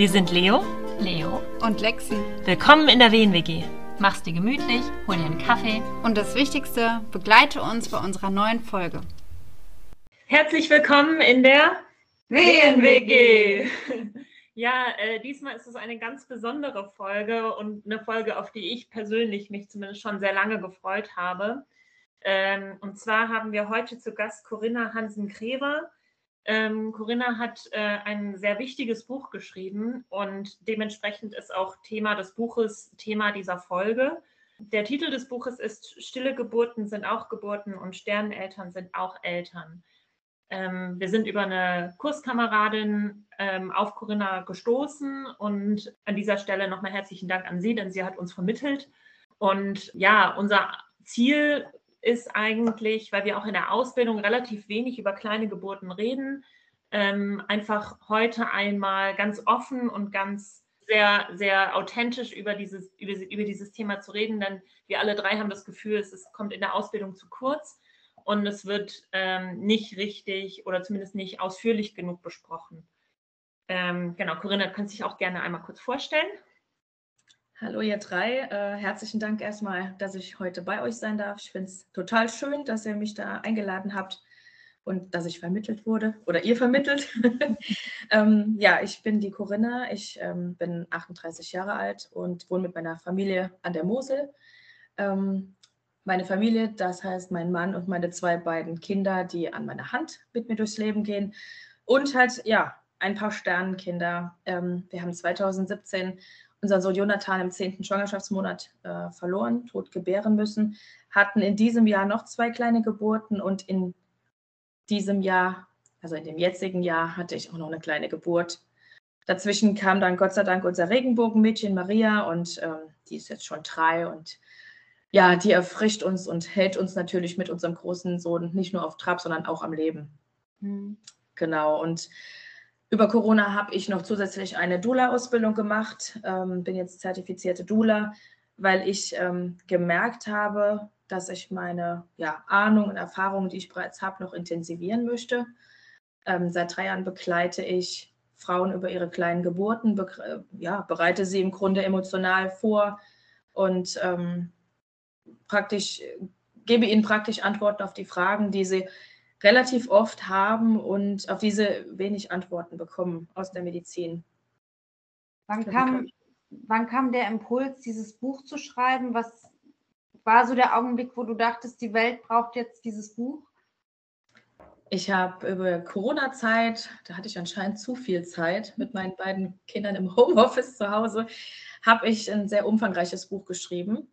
Wir sind Leo, Leo und Lexi. Willkommen in der WNWG. Mach's dir gemütlich, hol dir einen Kaffee. Und das Wichtigste, begleite uns bei unserer neuen Folge. Herzlich willkommen in der WNWG. Ja, äh, diesmal ist es eine ganz besondere Folge und eine Folge, auf die ich persönlich mich zumindest schon sehr lange gefreut habe. Ähm, und zwar haben wir heute zu Gast Corinna Hansen-Krever. Ähm, Corinna hat äh, ein sehr wichtiges Buch geschrieben und dementsprechend ist auch Thema des Buches Thema dieser Folge. Der Titel des Buches ist Stille Geburten sind auch Geburten und Sterneneltern sind auch Eltern. Ähm, wir sind über eine Kurskameradin ähm, auf Corinna gestoßen und an dieser Stelle nochmal herzlichen Dank an Sie, denn sie hat uns vermittelt. Und ja, unser Ziel ist eigentlich, weil wir auch in der Ausbildung relativ wenig über kleine Geburten reden, ähm, einfach heute einmal ganz offen und ganz sehr, sehr authentisch über dieses, über, über dieses Thema zu reden, denn wir alle drei haben das Gefühl, es ist, kommt in der Ausbildung zu kurz und es wird ähm, nicht richtig oder zumindest nicht ausführlich genug besprochen. Ähm, genau, Corinna, kannst dich auch gerne einmal kurz vorstellen. Hallo ihr drei, äh, herzlichen Dank erstmal, dass ich heute bei euch sein darf. Ich finde es total schön, dass ihr mich da eingeladen habt und dass ich vermittelt wurde oder ihr vermittelt. ähm, ja, ich bin die Corinna, ich ähm, bin 38 Jahre alt und wohne mit meiner Familie an der Mosel. Ähm, meine Familie, das heißt mein Mann und meine zwei beiden Kinder, die an meiner Hand mit mir durchs Leben gehen und halt, ja, ein paar Sternenkinder. Ähm, wir haben 2017 unseren Sohn Jonathan im zehnten Schwangerschaftsmonat äh, verloren, tot gebären müssen, hatten in diesem Jahr noch zwei kleine Geburten und in diesem Jahr, also in dem jetzigen Jahr, hatte ich auch noch eine kleine Geburt. Dazwischen kam dann Gott sei Dank unser Regenbogenmädchen Maria und ähm, die ist jetzt schon drei und ja, die erfrischt uns und hält uns natürlich mit unserem großen Sohn nicht nur auf Trab, sondern auch am Leben. Mhm. Genau. Und über Corona habe ich noch zusätzlich eine Doula-Ausbildung gemacht, ähm, bin jetzt zertifizierte Doula, weil ich ähm, gemerkt habe, dass ich meine ja, Ahnung und Erfahrungen, die ich bereits habe, noch intensivieren möchte. Ähm, seit drei Jahren begleite ich Frauen über ihre kleinen Geburten, be äh, ja, bereite sie im Grunde emotional vor und ähm, praktisch gebe ihnen praktisch Antworten auf die Fragen, die sie relativ oft haben und auf diese wenig Antworten bekommen aus der Medizin. Wann kam, wann kam der Impuls, dieses Buch zu schreiben? Was war so der Augenblick, wo du dachtest, die Welt braucht jetzt dieses Buch? Ich habe über Corona-Zeit, da hatte ich anscheinend zu viel Zeit mit meinen beiden Kindern im Homeoffice zu Hause, habe ich ein sehr umfangreiches Buch geschrieben.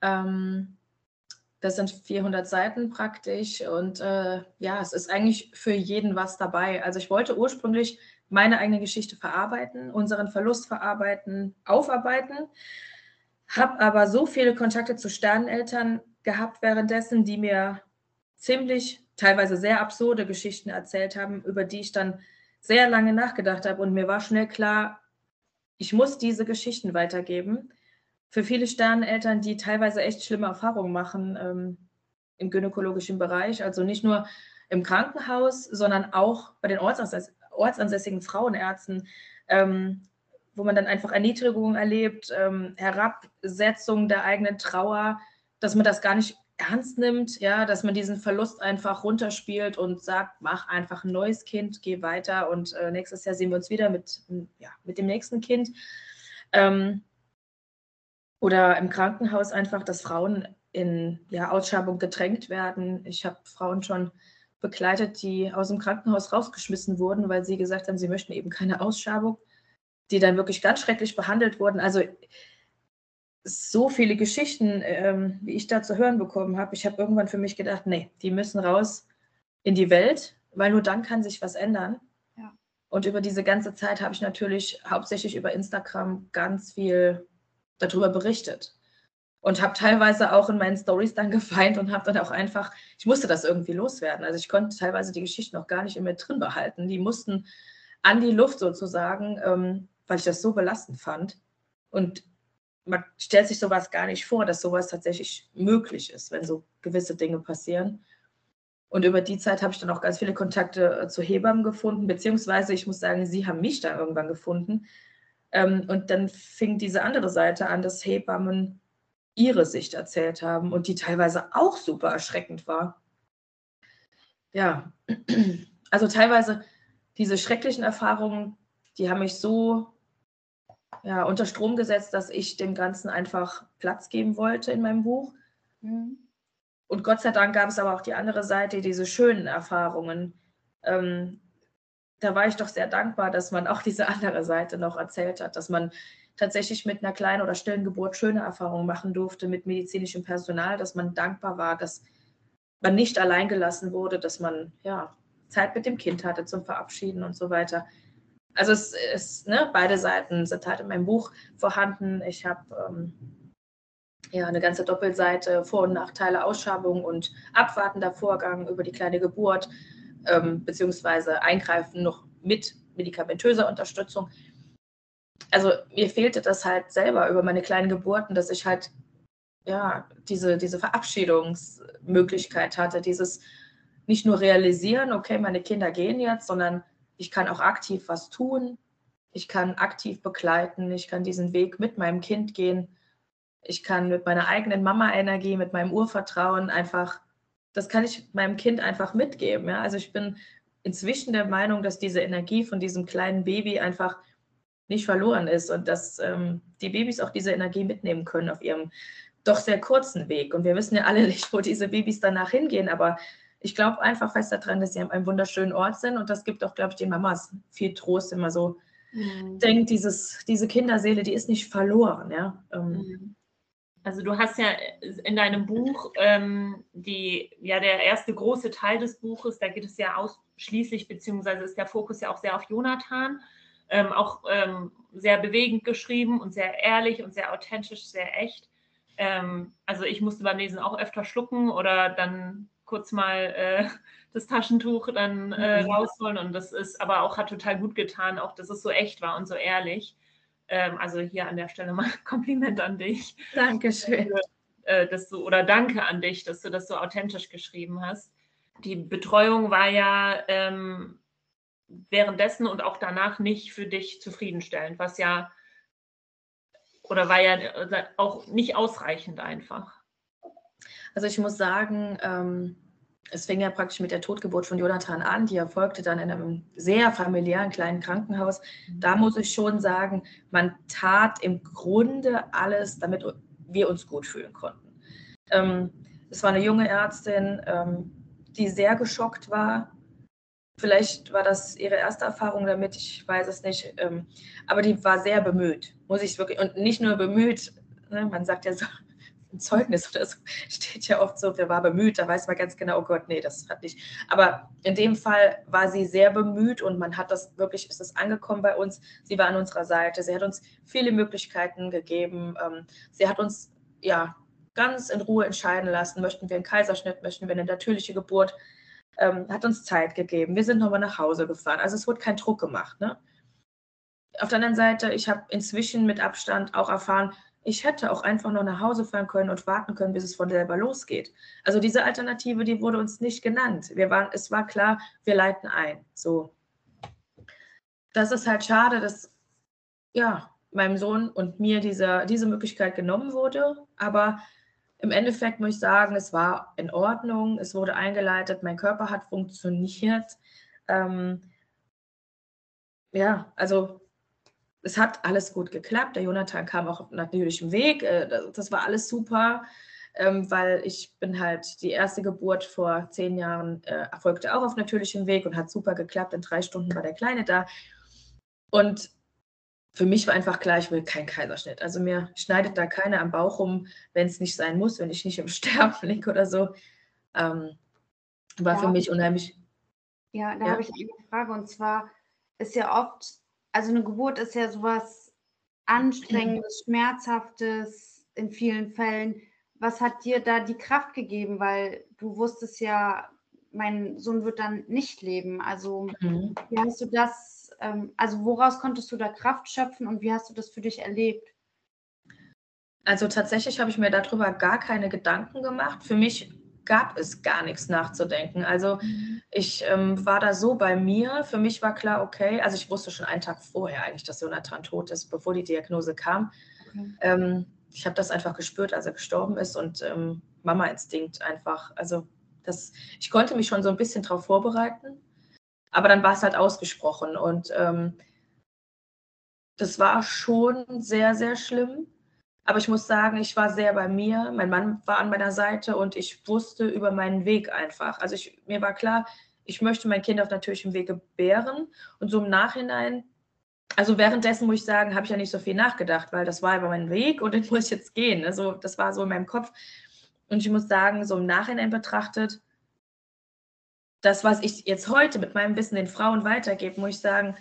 Ähm, das sind 400 Seiten praktisch und äh, ja, es ist eigentlich für jeden was dabei. Also ich wollte ursprünglich meine eigene Geschichte verarbeiten, unseren Verlust verarbeiten, aufarbeiten, habe aber so viele Kontakte zu Sterneneltern gehabt währenddessen, die mir ziemlich, teilweise sehr absurde Geschichten erzählt haben, über die ich dann sehr lange nachgedacht habe und mir war schnell klar, ich muss diese Geschichten weitergeben für viele Sterneneltern, die teilweise echt schlimme Erfahrungen machen ähm, im gynäkologischen Bereich. Also nicht nur im Krankenhaus, sondern auch bei den ortsansäss ortsansässigen Frauenärzten, ähm, wo man dann einfach Erniedrigung erlebt, ähm, Herabsetzung der eigenen Trauer, dass man das gar nicht ernst nimmt, ja, dass man diesen Verlust einfach runterspielt und sagt, mach einfach ein neues Kind, geh weiter und äh, nächstes Jahr sehen wir uns wieder mit, ja, mit dem nächsten Kind. Ähm, oder im Krankenhaus einfach, dass Frauen in ja, Ausschabung gedrängt werden. Ich habe Frauen schon begleitet, die aus dem Krankenhaus rausgeschmissen wurden, weil sie gesagt haben, sie möchten eben keine Ausschabung, die dann wirklich ganz schrecklich behandelt wurden. Also so viele Geschichten, ähm, wie ich da zu hören bekommen habe. Ich habe irgendwann für mich gedacht, nee, die müssen raus in die Welt, weil nur dann kann sich was ändern. Ja. Und über diese ganze Zeit habe ich natürlich hauptsächlich über Instagram ganz viel darüber berichtet. Und habe teilweise auch in meinen Stories dann gefeind und habe dann auch einfach, ich musste das irgendwie loswerden. Also ich konnte teilweise die Geschichten noch gar nicht in mir drin behalten. Die mussten an die Luft sozusagen, ähm, weil ich das so belastend fand. Und man stellt sich sowas gar nicht vor, dass sowas tatsächlich möglich ist, wenn so gewisse Dinge passieren. Und über die Zeit habe ich dann auch ganz viele Kontakte äh, zu Hebammen gefunden, beziehungsweise ich muss sagen, sie haben mich dann irgendwann gefunden. Ähm, und dann fing diese andere Seite an, dass Hebammen ihre Sicht erzählt haben und die teilweise auch super erschreckend war. Ja, also teilweise diese schrecklichen Erfahrungen, die haben mich so ja, unter Strom gesetzt, dass ich dem Ganzen einfach Platz geben wollte in meinem Buch. Mhm. Und Gott sei Dank gab es aber auch die andere Seite, diese schönen Erfahrungen. Ähm, da war ich doch sehr dankbar, dass man auch diese andere Seite noch erzählt hat, dass man tatsächlich mit einer kleinen oder stillen Geburt schöne Erfahrungen machen durfte mit medizinischem Personal, dass man dankbar war, dass man nicht allein gelassen wurde, dass man ja Zeit mit dem Kind hatte zum Verabschieden und so weiter. Also es ist, ne, beide Seiten sind halt in meinem Buch vorhanden. Ich habe ähm, ja eine ganze Doppelseite, Vor- und Nachteile, Ausschabung und abwartender Vorgang über die kleine Geburt, ähm, beziehungsweise Eingreifen noch mit medikamentöser Unterstützung. Also mir fehlte das halt selber über meine kleinen Geburten, dass ich halt ja diese, diese Verabschiedungsmöglichkeit hatte, dieses nicht nur realisieren, okay, meine Kinder gehen jetzt, sondern ich kann auch aktiv was tun. Ich kann aktiv begleiten. Ich kann diesen Weg mit meinem Kind gehen. Ich kann mit meiner eigenen Mama-Energie, mit meinem Urvertrauen einfach, das kann ich meinem Kind einfach mitgeben. Ja? Also ich bin inzwischen der Meinung, dass diese Energie von diesem kleinen Baby einfach nicht verloren ist und dass ähm, die Babys auch diese Energie mitnehmen können auf ihrem doch sehr kurzen Weg. Und wir wissen ja alle nicht, wo diese Babys danach hingehen, aber ich glaube einfach fest daran, dass sie an einem wunderschönen Ort sind und das gibt auch, glaube ich, den Mamas viel Trost, immer so mhm. denkt, dieses, diese Kinderseele, die ist nicht verloren. Ja? Ähm, mhm. Also du hast ja in deinem Buch, ähm, die, ja der erste große Teil des Buches, da geht es ja ausschließlich, beziehungsweise ist der Fokus ja auch sehr auf Jonathan, ähm, auch ähm, sehr bewegend geschrieben und sehr ehrlich und sehr authentisch, sehr echt. Ähm, also ich musste beim Lesen auch öfter schlucken oder dann kurz mal äh, das Taschentuch dann äh, mhm. rausholen. Und das ist aber auch, hat total gut getan, auch dass es so echt war und so ehrlich. Ähm, also hier an der Stelle mal Kompliment an dich. Dankeschön. Äh, dass du, oder danke an dich, dass du das so authentisch geschrieben hast. Die Betreuung war ja ähm, währenddessen und auch danach nicht für dich zufriedenstellend, was ja oder war ja äh, auch nicht ausreichend einfach. Also ich muss sagen, ähm, es fing ja praktisch mit der Totgeburt von Jonathan an, die erfolgte dann in einem sehr familiären kleinen Krankenhaus. Da muss ich schon sagen, man tat im Grunde alles, damit wir uns gut fühlen konnten. Ähm, es war eine junge Ärztin, ähm, die sehr geschockt war. Vielleicht war das ihre erste Erfahrung damit, ich weiß es nicht. Ähm, aber die war sehr bemüht, muss ich wirklich. Und nicht nur bemüht, ne, man sagt ja so, ein Zeugnis oder so steht ja oft so, wer war bemüht, da weiß man ganz genau, oh Gott, nee, das hat nicht. Aber in dem Fall war sie sehr bemüht und man hat das wirklich, ist es angekommen bei uns. Sie war an unserer Seite, sie hat uns viele Möglichkeiten gegeben. Ähm, sie hat uns ja ganz in Ruhe entscheiden lassen, möchten wir einen Kaiserschnitt, möchten wir eine natürliche Geburt, ähm, hat uns Zeit gegeben. Wir sind nochmal nach Hause gefahren. Also es wurde kein Druck gemacht. Ne? Auf der anderen Seite, ich habe inzwischen mit Abstand auch erfahren, ich hätte auch einfach noch nach Hause fahren können und warten können, bis es von selber losgeht. Also diese Alternative, die wurde uns nicht genannt. Wir waren, es war klar, wir leiten ein. So. Das ist halt schade, dass ja, meinem Sohn und mir diese, diese Möglichkeit genommen wurde. Aber im Endeffekt muss ich sagen, es war in Ordnung, es wurde eingeleitet, mein Körper hat funktioniert. Ähm, ja, also es hat alles gut geklappt. Der Jonathan kam auch auf natürlichem Weg. Äh, das war alles super, ähm, weil ich bin halt die erste Geburt vor zehn Jahren äh, erfolgte auch auf natürlichem Weg und hat super geklappt. In drei Stunden war der Kleine da. Und für mich war einfach klar, ich will keinen Kaiserschnitt. Also mir schneidet da keiner am Bauch rum, wenn es nicht sein muss, wenn ich nicht im Sterben liege oder so. Ähm, war ja, für mich unheimlich. Ja, da ja. habe ich eine Frage und zwar ist ja oft also eine Geburt ist ja sowas Anstrengendes, Schmerzhaftes in vielen Fällen. Was hat dir da die Kraft gegeben? Weil du wusstest ja, mein Sohn wird dann nicht leben. Also mhm. wie hast du das, ähm, also woraus konntest du da Kraft schöpfen und wie hast du das für dich erlebt? Also tatsächlich habe ich mir darüber gar keine Gedanken gemacht. Für mich gab es gar nichts nachzudenken. Also ich ähm, war da so bei mir. Für mich war klar, okay, also ich wusste schon einen Tag vorher eigentlich, dass Jonathan tot ist, bevor die Diagnose kam. Okay. Ähm, ich habe das einfach gespürt, als er gestorben ist und ähm, Mama-Instinkt einfach. Also das, ich konnte mich schon so ein bisschen darauf vorbereiten, aber dann war es halt ausgesprochen und ähm, das war schon sehr, sehr schlimm. Aber ich muss sagen, ich war sehr bei mir. Mein Mann war an meiner Seite und ich wusste über meinen Weg einfach. Also ich, mir war klar, ich möchte mein Kind auf natürlichem Wege gebären. Und so im Nachhinein, also währenddessen muss ich sagen, habe ich ja nicht so viel nachgedacht, weil das war über meinen Weg und den muss ich jetzt gehen. Also das war so in meinem Kopf. Und ich muss sagen, so im Nachhinein betrachtet, das, was ich jetzt heute mit meinem Wissen den Frauen weitergebe, muss ich sagen,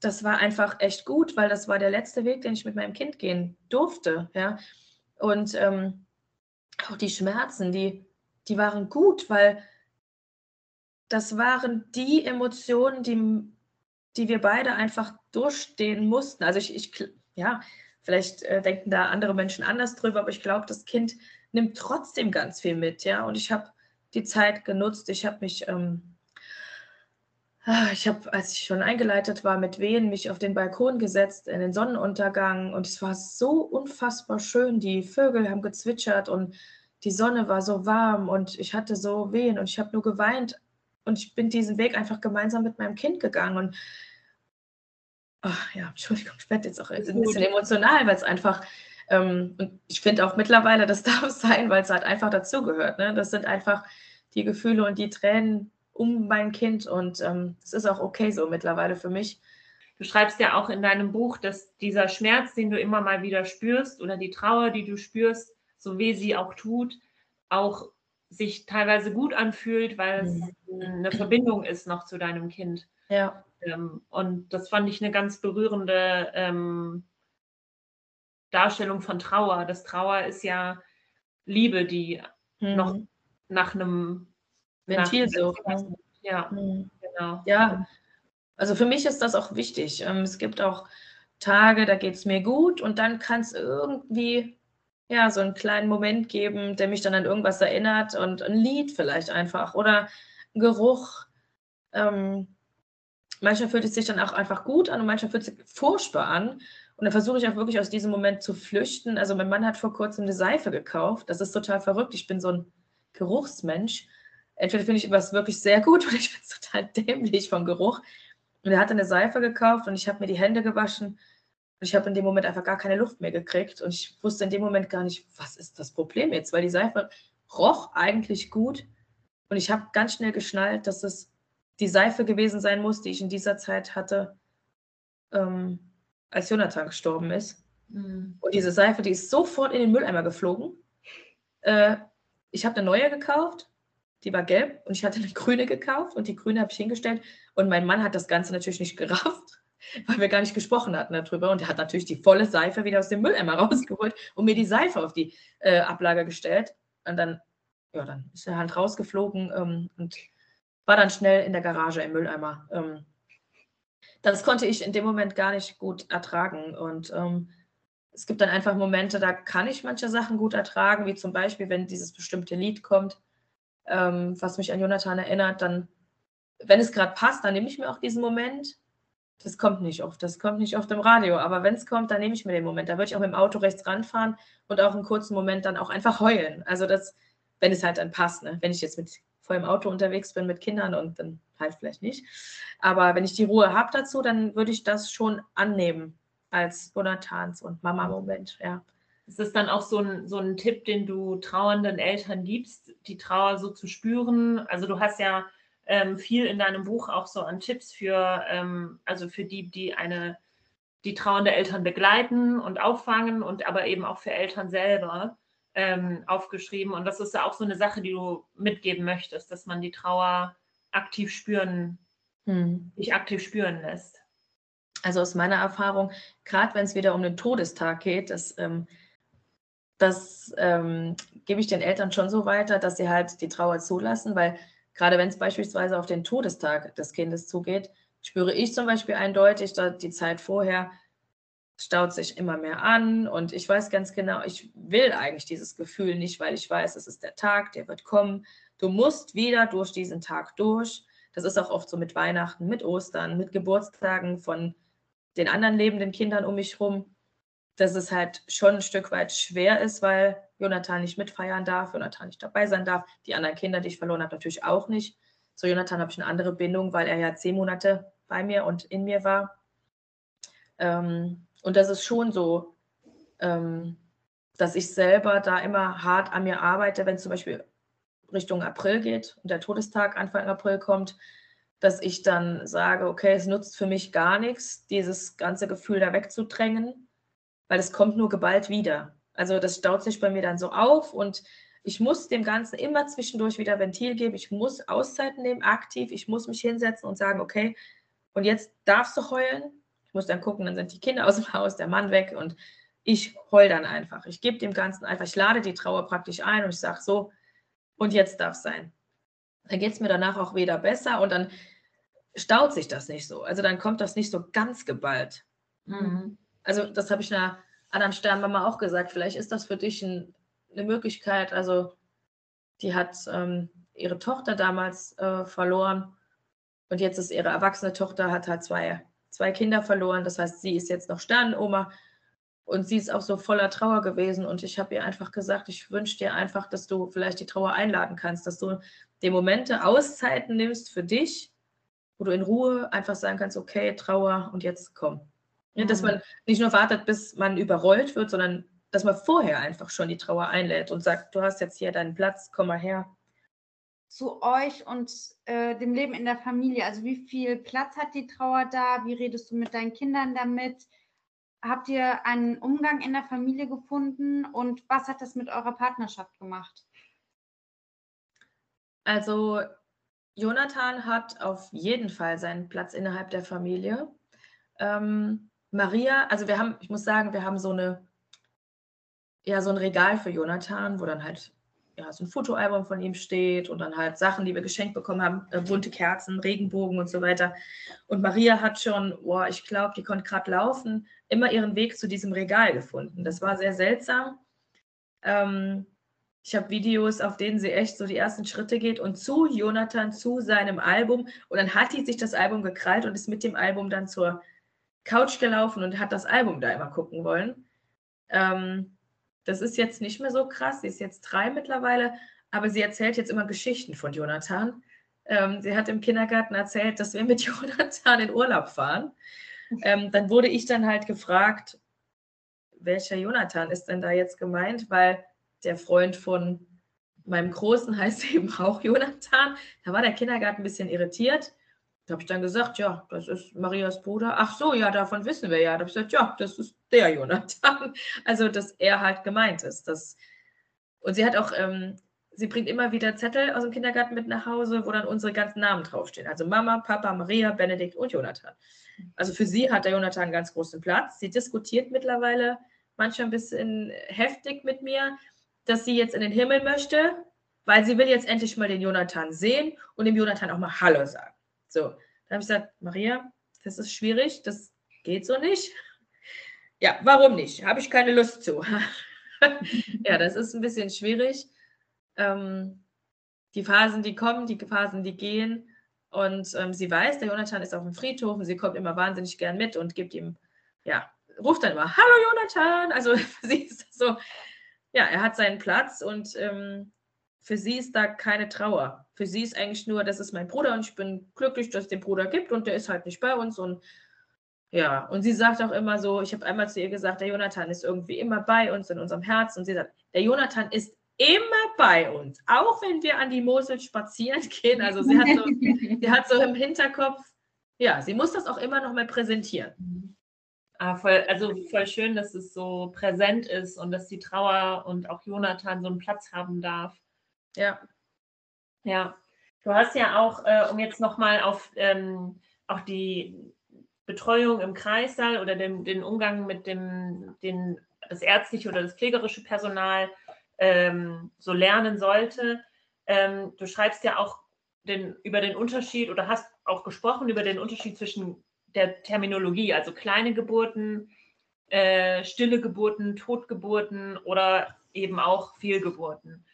das war einfach echt gut, weil das war der letzte Weg, den ich mit meinem Kind gehen durfte. Ja? Und ähm, auch die Schmerzen, die, die waren gut, weil das waren die Emotionen, die, die wir beide einfach durchstehen mussten. Also ich, ich ja, vielleicht äh, denken da andere Menschen anders drüber, aber ich glaube, das Kind nimmt trotzdem ganz viel mit, ja. Und ich habe die Zeit genutzt, ich habe mich ähm, ich habe, als ich schon eingeleitet war mit Wehen, mich auf den Balkon gesetzt in den Sonnenuntergang und es war so unfassbar schön. Die Vögel haben gezwitschert und die Sonne war so warm und ich hatte so Wehen und ich habe nur geweint und ich bin diesen Weg einfach gemeinsam mit meinem Kind gegangen und ach, ja, Entschuldigung, ich werde jetzt auch ein bisschen emotional, weil es einfach ähm, und ich finde auch mittlerweile, das darf sein, weil es halt einfach dazugehört. Ne? Das sind einfach die Gefühle und die Tränen, um mein Kind und ähm, es ähm, ist auch okay so mittlerweile für mich. Du schreibst ja auch in deinem Buch, dass dieser Schmerz, den du immer mal wieder spürst oder die Trauer, die du spürst, so weh sie auch tut, auch sich teilweise gut anfühlt, weil es mhm. eine Verbindung ist noch zu deinem Kind. Ja. Ähm, und das fand ich eine ganz berührende ähm, Darstellung von Trauer. Das Trauer ist ja Liebe, die mhm. noch nach einem Ventilsucht. Ja, mhm. genau. Ja, also für mich ist das auch wichtig. Ähm, es gibt auch Tage, da geht es mir gut und dann kann es irgendwie ja, so einen kleinen Moment geben, der mich dann an irgendwas erinnert und ein Lied vielleicht einfach oder ein Geruch. Ähm, manchmal fühlt es sich dann auch einfach gut an und manchmal fühlt es sich furchtbar an. Und dann versuche ich auch wirklich aus diesem Moment zu flüchten. Also mein Mann hat vor kurzem eine Seife gekauft. Das ist total verrückt. Ich bin so ein Geruchsmensch entweder finde ich was wirklich sehr gut oder ich finde es total dämlich vom Geruch. Und er hat eine Seife gekauft und ich habe mir die Hände gewaschen und ich habe in dem Moment einfach gar keine Luft mehr gekriegt und ich wusste in dem Moment gar nicht, was ist das Problem jetzt, weil die Seife roch eigentlich gut und ich habe ganz schnell geschnallt, dass es die Seife gewesen sein muss, die ich in dieser Zeit hatte, ähm, als Jonathan gestorben ist. Mhm. Und diese Seife, die ist sofort in den Mülleimer geflogen. Äh, ich habe eine neue gekauft die war gelb und ich hatte eine grüne gekauft und die grüne habe ich hingestellt. Und mein Mann hat das Ganze natürlich nicht gerafft, weil wir gar nicht gesprochen hatten darüber. Und er hat natürlich die volle Seife wieder aus dem Mülleimer rausgeholt und mir die Seife auf die äh, Ablage gestellt. Und dann, ja, dann ist er halt rausgeflogen ähm, und war dann schnell in der Garage im Mülleimer. Ähm, das konnte ich in dem Moment gar nicht gut ertragen. Und ähm, es gibt dann einfach Momente, da kann ich manche Sachen gut ertragen, wie zum Beispiel, wenn dieses bestimmte Lied kommt ähm, was mich an Jonathan erinnert, dann, wenn es gerade passt, dann nehme ich mir auch diesen Moment. Das kommt nicht oft, das kommt nicht oft im Radio, aber wenn es kommt, dann nehme ich mir den Moment. Da würde ich auch mit dem Auto rechts ranfahren und auch einen kurzen Moment dann auch einfach heulen. Also das, wenn es halt dann passt, ne? wenn ich jetzt mit vollem Auto unterwegs bin mit Kindern und dann halt vielleicht nicht. Aber wenn ich die Ruhe habe dazu, dann würde ich das schon annehmen als Jonathans und Mama-Moment, ja. Ist das dann auch so ein, so ein Tipp, den du trauernden Eltern gibst, die Trauer so zu spüren? Also du hast ja ähm, viel in deinem Buch auch so an Tipps für, ähm, also für die, die eine, die trauernde Eltern begleiten und auffangen und aber eben auch für Eltern selber ähm, aufgeschrieben. Und das ist ja auch so eine Sache, die du mitgeben möchtest, dass man die Trauer aktiv spüren, hm. sich aktiv spüren lässt. Also aus meiner Erfahrung, gerade wenn es wieder um den Todestag geht, das ähm, das ähm, gebe ich den Eltern schon so weiter, dass sie halt die Trauer zulassen, weil gerade wenn es beispielsweise auf den Todestag des Kindes zugeht, spüre ich zum Beispiel eindeutig, dass die Zeit vorher staut sich immer mehr an und ich weiß ganz genau, ich will eigentlich dieses Gefühl nicht, weil ich weiß, es ist der Tag, der wird kommen Du musst wieder durch diesen Tag durch. Das ist auch oft so mit Weihnachten, mit Ostern, mit Geburtstagen von den anderen lebenden Kindern um mich rum, dass es halt schon ein Stück weit schwer ist, weil Jonathan nicht mitfeiern darf, Jonathan nicht dabei sein darf. Die anderen Kinder, die ich verloren habe, natürlich auch nicht. Zu Jonathan habe ich eine andere Bindung, weil er ja zehn Monate bei mir und in mir war. Ähm, und das ist schon so, ähm, dass ich selber da immer hart an mir arbeite, wenn zum Beispiel Richtung April geht und der Todestag Anfang April kommt, dass ich dann sage, okay, es nutzt für mich gar nichts, dieses ganze Gefühl da wegzudrängen, weil es kommt nur geballt wieder. Also das staut sich bei mir dann so auf und ich muss dem Ganzen immer zwischendurch wieder Ventil geben. Ich muss Auszeiten nehmen, aktiv. Ich muss mich hinsetzen und sagen, okay, und jetzt darfst du heulen. Ich muss dann gucken, dann sind die Kinder aus dem Haus, der Mann weg und ich heul dann einfach. Ich gebe dem Ganzen einfach, ich lade die Trauer praktisch ein und ich sage so, und jetzt darf es sein. Dann geht es mir danach auch wieder besser und dann staut sich das nicht so. Also dann kommt das nicht so ganz geballt. Mhm. Also das habe ich einer anderen Sternmama auch gesagt. Vielleicht ist das für dich ein, eine Möglichkeit. Also die hat ähm, ihre Tochter damals äh, verloren und jetzt ist ihre erwachsene Tochter, hat halt zwei, zwei Kinder verloren. Das heißt, sie ist jetzt noch Sternenoma und sie ist auch so voller Trauer gewesen. Und ich habe ihr einfach gesagt, ich wünsche dir einfach, dass du vielleicht die Trauer einladen kannst, dass du die Momente Auszeiten nimmst für dich, wo du in Ruhe einfach sagen kannst, okay, Trauer und jetzt komm. Ja, dass mhm. man nicht nur wartet, bis man überrollt wird, sondern dass man vorher einfach schon die Trauer einlädt und sagt, du hast jetzt hier deinen Platz, komm mal her. Zu euch und äh, dem Leben in der Familie. Also wie viel Platz hat die Trauer da? Wie redest du mit deinen Kindern damit? habt ihr einen Umgang in der Familie gefunden und was hat das mit eurer Partnerschaft gemacht? Also Jonathan hat auf jeden Fall seinen Platz innerhalb der Familie. Ähm, Maria, also wir haben, ich muss sagen, wir haben so eine, ja, so ein Regal für Jonathan, wo dann halt ja, so ein Fotoalbum von ihm steht und dann halt Sachen, die wir geschenkt bekommen haben, äh, bunte Kerzen, Regenbogen und so weiter. Und Maria hat schon, boah, ich glaube, die konnte gerade laufen, immer ihren Weg zu diesem Regal gefunden. Das war sehr seltsam. Ähm, ich habe Videos, auf denen sie echt so die ersten Schritte geht und zu Jonathan, zu seinem Album. Und dann hat sie sich das Album gekrallt und ist mit dem Album dann zur Couch gelaufen und hat das Album da immer gucken wollen. Ähm, das ist jetzt nicht mehr so krass. Sie ist jetzt drei mittlerweile, aber sie erzählt jetzt immer Geschichten von Jonathan. Ähm, sie hat im Kindergarten erzählt, dass wir mit Jonathan in Urlaub fahren. Ähm, dann wurde ich dann halt gefragt, welcher Jonathan ist denn da jetzt gemeint, weil der Freund von meinem Großen heißt eben auch Jonathan. Da war der Kindergarten ein bisschen irritiert. Da habe ich dann gesagt, ja, das ist Marias Bruder. Ach so, ja, davon wissen wir ja. Da habe ich gesagt, ja, das ist der Jonathan. Also, dass er halt gemeint ist. Das und sie hat auch, ähm, sie bringt immer wieder Zettel aus dem Kindergarten mit nach Hause, wo dann unsere ganzen Namen draufstehen. Also Mama, Papa, Maria, Benedikt und Jonathan. Also für sie hat der Jonathan einen ganz großen Platz. Sie diskutiert mittlerweile manchmal ein bisschen heftig mit mir, dass sie jetzt in den Himmel möchte, weil sie will jetzt endlich mal den Jonathan sehen und dem Jonathan auch mal Hallo sagen. So, dann habe ich gesagt, Maria, das ist schwierig, das geht so nicht. Ja, warum nicht? Habe ich keine Lust zu. ja, das ist ein bisschen schwierig. Ähm, die Phasen, die kommen, die Phasen, die gehen. Und ähm, sie weiß, der Jonathan ist auf dem Friedhof und sie kommt immer wahnsinnig gern mit und gibt ihm, ja, ruft dann immer, hallo Jonathan. Also für sie ist das so, ja, er hat seinen Platz und ähm, für sie ist da keine Trauer. Für sie ist eigentlich nur, das ist mein Bruder und ich bin glücklich, dass es den Bruder gibt und der ist halt nicht bei uns. Und ja, und sie sagt auch immer so, ich habe einmal zu ihr gesagt, der Jonathan ist irgendwie immer bei uns in unserem Herz. Und sie sagt, der Jonathan ist immer bei uns, auch wenn wir an die Mosel spazieren gehen. Also sie hat so, sie hat so im Hinterkopf, ja, sie muss das auch immer noch mal präsentieren. Ah, voll, also voll schön, dass es so präsent ist und dass die Trauer und auch Jonathan so einen Platz haben darf. Ja. Ja. Du hast ja auch, äh, um jetzt nochmal auf ähm, auch die Betreuung im Kreissaal oder den, den Umgang mit dem, den, das ärztliche oder das pflegerische Personal ähm, so lernen sollte. Ähm, du schreibst ja auch den, über den Unterschied oder hast auch gesprochen über den Unterschied zwischen der Terminologie, also kleine Geburten, äh, stille Geburten, Totgeburten oder eben auch Fehlgeburten.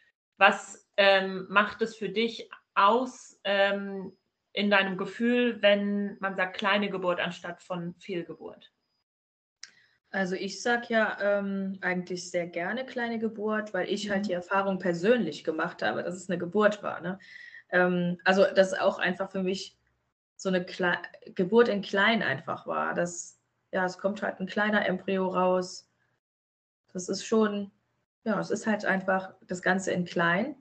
Was ähm, macht es für dich aus ähm, in deinem Gefühl, wenn man sagt kleine Geburt anstatt von Fehlgeburt? Also ich sage ja ähm, eigentlich sehr gerne kleine Geburt, weil ich halt mhm. die Erfahrung persönlich gemacht habe, dass es eine Geburt war. Ne? Ähm, also das auch einfach für mich so eine Kle Geburt in klein einfach war. Das, ja, es kommt halt ein kleiner Embryo raus. Das ist schon, ja, es ist halt einfach das Ganze in klein.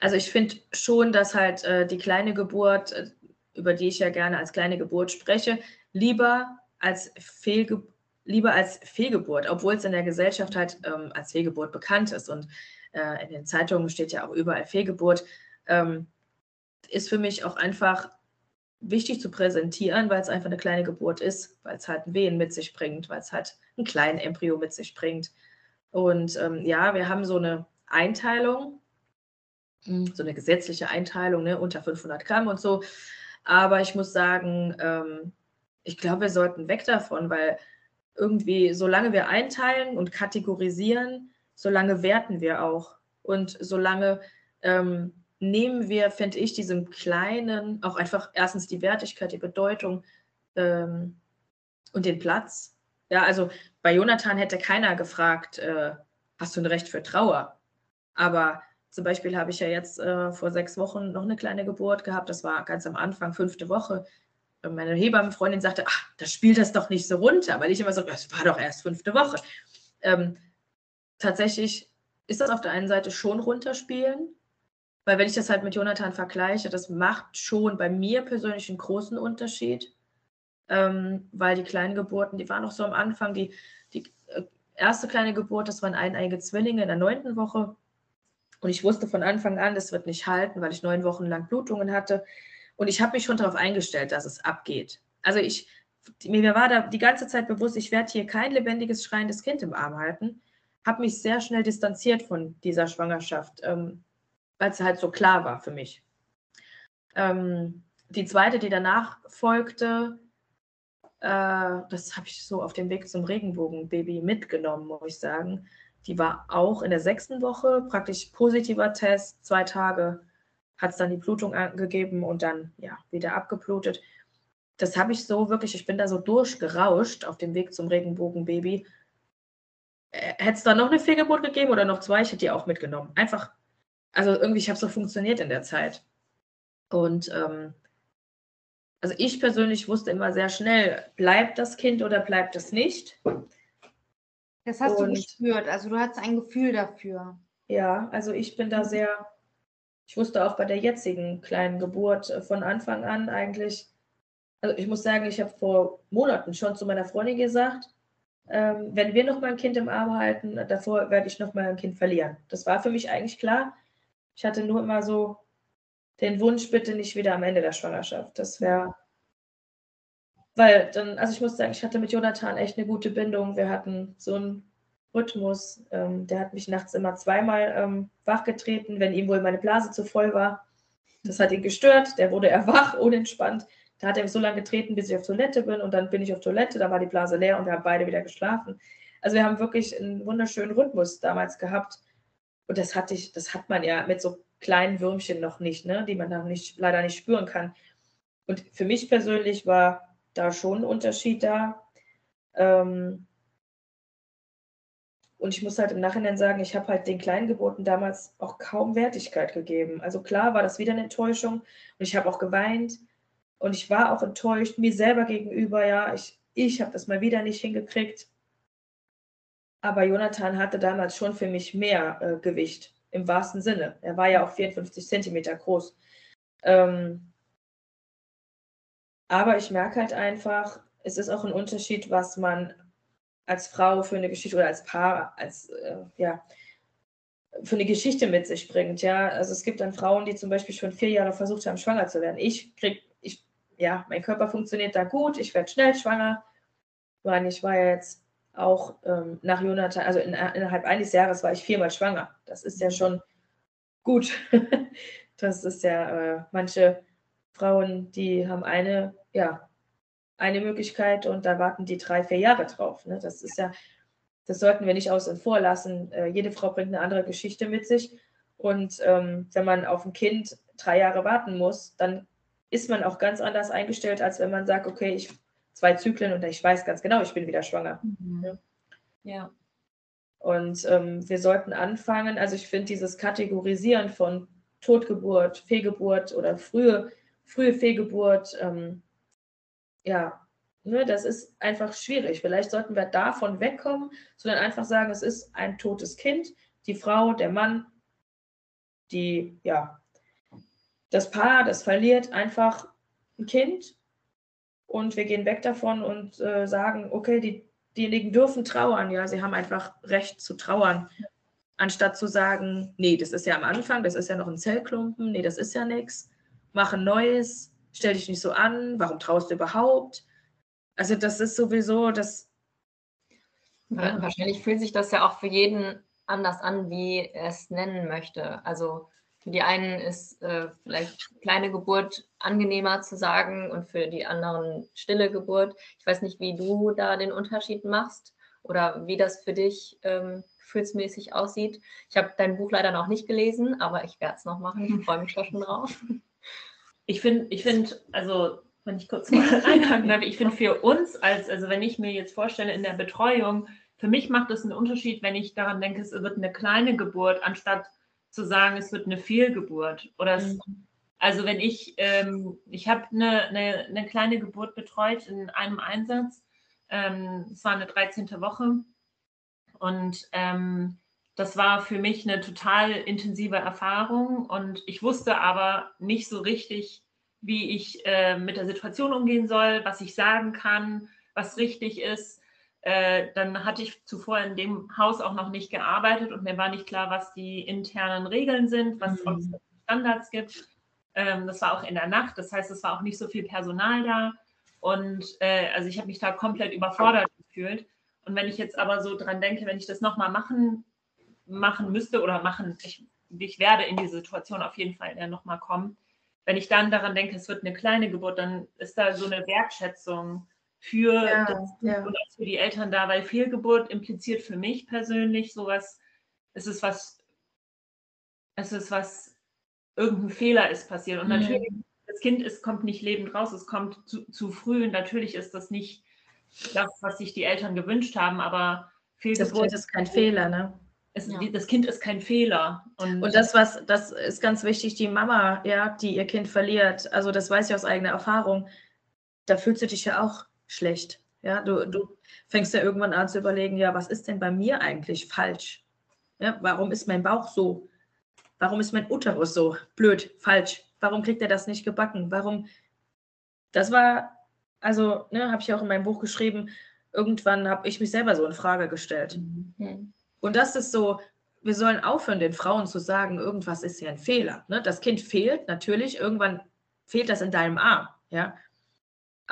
Also ich finde schon, dass halt äh, die kleine Geburt, äh, über die ich ja gerne als kleine Geburt spreche, lieber als Fehlgeburt lieber als Fehlgeburt, obwohl es in der Gesellschaft halt ähm, als Fehlgeburt bekannt ist. Und äh, in den Zeitungen steht ja auch überall Fehlgeburt. Ähm, ist für mich auch einfach wichtig zu präsentieren, weil es einfach eine kleine Geburt ist, weil es halt Wehen mit sich bringt, weil es halt einen kleinen Embryo mit sich bringt. Und ähm, ja, wir haben so eine Einteilung, hm, so eine gesetzliche Einteilung, ne, unter 500 Gramm und so. Aber ich muss sagen, ähm, ich glaube, wir sollten weg davon, weil irgendwie, solange wir einteilen und kategorisieren, solange werten wir auch. Und solange ähm, nehmen wir, finde ich, diesem kleinen auch einfach erstens die Wertigkeit, die Bedeutung ähm, und den Platz. Ja, also bei Jonathan hätte keiner gefragt, äh, hast du ein Recht für Trauer? Aber zum Beispiel habe ich ja jetzt äh, vor sechs Wochen noch eine kleine Geburt gehabt. Das war ganz am Anfang, fünfte Woche meine Hebammenfreundin sagte, ach, das spielt das doch nicht so runter, weil ich immer so, es war doch erst fünfte Woche. Ähm, tatsächlich ist das auf der einen Seite schon runterspielen, weil wenn ich das halt mit Jonathan vergleiche, das macht schon bei mir persönlich einen großen Unterschied, ähm, weil die kleinen Geburten, die waren noch so am Anfang, die, die äh, erste kleine Geburt, das waren eineige Zwillinge in der neunten Woche. Und ich wusste von Anfang an, das wird nicht halten, weil ich neun Wochen lang Blutungen hatte. Und ich habe mich schon darauf eingestellt, dass es abgeht. Also ich, mir war da die ganze Zeit bewusst, ich werde hier kein lebendiges, schreiendes Kind im Arm halten. Habe mich sehr schnell distanziert von dieser Schwangerschaft, ähm, weil es halt so klar war für mich. Ähm, die zweite, die danach folgte, das habe ich so auf dem Weg zum Regenbogenbaby mitgenommen, muss ich sagen. Die war auch in der sechsten Woche, praktisch positiver Test, zwei Tage hat es dann die Blutung angegeben und dann ja wieder abgeblutet. Das habe ich so wirklich, ich bin da so durchgerauscht auf dem Weg zum Regenbogenbaby. Äh, hätte es da noch eine Fehlgeburt gegeben oder noch zwei, ich hätte die auch mitgenommen. Einfach, also irgendwie, ich habe so funktioniert in der Zeit. Und ähm, also ich persönlich wusste immer sehr schnell, bleibt das Kind oder bleibt es nicht. Das hast und, du gespürt, also du hattest ein Gefühl dafür. Ja, also ich bin da sehr ich wusste auch bei der jetzigen kleinen Geburt äh, von Anfang an eigentlich, also ich muss sagen, ich habe vor Monaten schon zu meiner Freundin gesagt, ähm, wenn wir noch mal ein Kind im Arm halten, davor werde ich noch mal ein Kind verlieren. Das war für mich eigentlich klar. Ich hatte nur immer so den Wunsch, bitte nicht wieder am Ende der Schwangerschaft. Das wäre, weil dann, also ich muss sagen, ich hatte mit Jonathan echt eine gute Bindung. Wir hatten so ein Rhythmus. Ähm, der hat mich nachts immer zweimal ähm, wachgetreten, wenn ihm wohl meine Blase zu voll war. Das hat ihn gestört. Der wurde erwach, unentspannt. Da hat er mich so lange getreten, bis ich auf Toilette bin. Und dann bin ich auf Toilette, da war die Blase leer und wir haben beide wieder geschlafen. Also wir haben wirklich einen wunderschönen Rhythmus damals gehabt. Und das hatte ich, das hat man ja mit so kleinen Würmchen noch nicht, ne, die man dann nicht, leider nicht spüren kann. Und für mich persönlich war da schon ein Unterschied da. Ähm, und ich muss halt im Nachhinein sagen, ich habe halt den Kleingeburten damals auch kaum Wertigkeit gegeben. Also klar war das wieder eine Enttäuschung und ich habe auch geweint und ich war auch enttäuscht mir selber gegenüber. Ja, ich, ich habe das mal wieder nicht hingekriegt. Aber Jonathan hatte damals schon für mich mehr äh, Gewicht, im wahrsten Sinne. Er war ja auch 54 Zentimeter groß. Ähm, aber ich merke halt einfach, es ist auch ein Unterschied, was man als Frau für eine Geschichte oder als Paar, als äh, ja, für eine Geschichte mit sich bringt. Ja, also es gibt dann Frauen, die zum Beispiel schon vier Jahre versucht haben, schwanger zu werden. Ich krieg, ich, ja, mein Körper funktioniert da gut, ich werde schnell schwanger. Weil ich war ja jetzt auch ähm, nach Jonathan, also in, innerhalb eines Jahres war ich viermal schwanger. Das ist ja schon gut. das ist ja, äh, manche Frauen, die haben eine, ja, eine Möglichkeit und da warten die drei, vier Jahre drauf. Ne? Das ist ja, das sollten wir nicht außen vor lassen. Äh, jede Frau bringt eine andere Geschichte mit sich Und ähm, wenn man auf ein Kind drei Jahre warten muss, dann ist man auch ganz anders eingestellt, als wenn man sagt, okay, ich zwei Zyklen und ich weiß ganz genau, ich bin wieder schwanger. Mhm. Ja. Und ähm, wir sollten anfangen, also ich finde dieses Kategorisieren von Totgeburt, Fehlgeburt oder frühe, frühe Fehlgeburt, ähm, ja, ne, das ist einfach schwierig. Vielleicht sollten wir davon wegkommen, sondern einfach sagen, es ist ein totes Kind, die Frau, der Mann, die, ja, das Paar, das verliert einfach ein Kind und wir gehen weg davon und äh, sagen, okay, die, diejenigen dürfen trauern, ja, sie haben einfach Recht zu trauern, anstatt zu sagen, nee, das ist ja am Anfang, das ist ja noch ein Zellklumpen, nee, das ist ja nichts, mach ein neues, stell dich nicht so an, warum traust du überhaupt? Also das ist sowieso das. Wahrscheinlich fühlt sich das ja auch für jeden anders an, wie er es nennen möchte. Also für die einen ist äh, vielleicht kleine Geburt angenehmer zu sagen und für die anderen stille Geburt. Ich weiß nicht, wie du da den Unterschied machst oder wie das für dich ähm, gefühlsmäßig aussieht. Ich habe dein Buch leider noch nicht gelesen, aber ich werde es noch machen. Ich freue mich da schon drauf. Ich finde, ich finde, also wenn ich kurz mal einhaken darf, ich finde für uns als, also wenn ich mir jetzt vorstelle in der Betreuung, für mich macht es einen Unterschied, wenn ich daran denke, es wird eine kleine Geburt, anstatt zu sagen, es wird eine Fehlgeburt. Oder es, mhm. also wenn ich, ähm, ich habe eine, eine, eine, kleine Geburt betreut in einem Einsatz. Ähm, es war eine 13. Woche und ähm, das war für mich eine total intensive Erfahrung und ich wusste aber nicht so richtig, wie ich äh, mit der Situation umgehen soll, was ich sagen kann, was richtig ist. Äh, dann hatte ich zuvor in dem Haus auch noch nicht gearbeitet und mir war nicht klar, was die internen Regeln sind, was mhm. es Standards gibt. Ähm, das war auch in der Nacht, das heißt, es war auch nicht so viel Personal da. Und äh, also ich habe mich da komplett überfordert gefühlt. Und wenn ich jetzt aber so dran denke, wenn ich das nochmal machen, machen müsste oder machen, ich, ich werde in diese Situation auf jeden Fall nochmal kommen. Wenn ich dann daran denke, es wird eine kleine Geburt, dann ist da so eine Wertschätzung für ja, das ja. und auch für die Eltern da, weil Fehlgeburt impliziert für mich persönlich sowas, es ist was, es ist was, irgendein Fehler ist passiert. Und mhm. natürlich, das Kind ist, kommt nicht lebend raus, es kommt zu, zu früh und natürlich ist das nicht das, was sich die Eltern gewünscht haben, aber Fehlgeburt. Das Kind ist kein Fehler, ne? Es, ja. Das Kind ist kein Fehler. Und, und, das, was, das ist ganz wichtig, die Mama, ja, die ihr Kind verliert, also das weiß ich aus eigener Erfahrung, da fühlst du dich ja auch schlecht. Ja, du, du fängst ja irgendwann an zu überlegen, ja, was ist denn bei mir eigentlich falsch? Ja, warum ist mein Bauch so? Warum ist mein Uterus so blöd, falsch? Warum kriegt er das nicht gebacken? Warum? Das war, also, ne, habe ich auch in meinem Buch geschrieben, irgendwann habe ich mich selber so in Frage gestellt. Mhm. Und das ist so, wir sollen aufhören, den Frauen zu sagen, irgendwas ist ja ein Fehler. Ne? Das Kind fehlt, natürlich, irgendwann fehlt das in deinem Arm. Ja?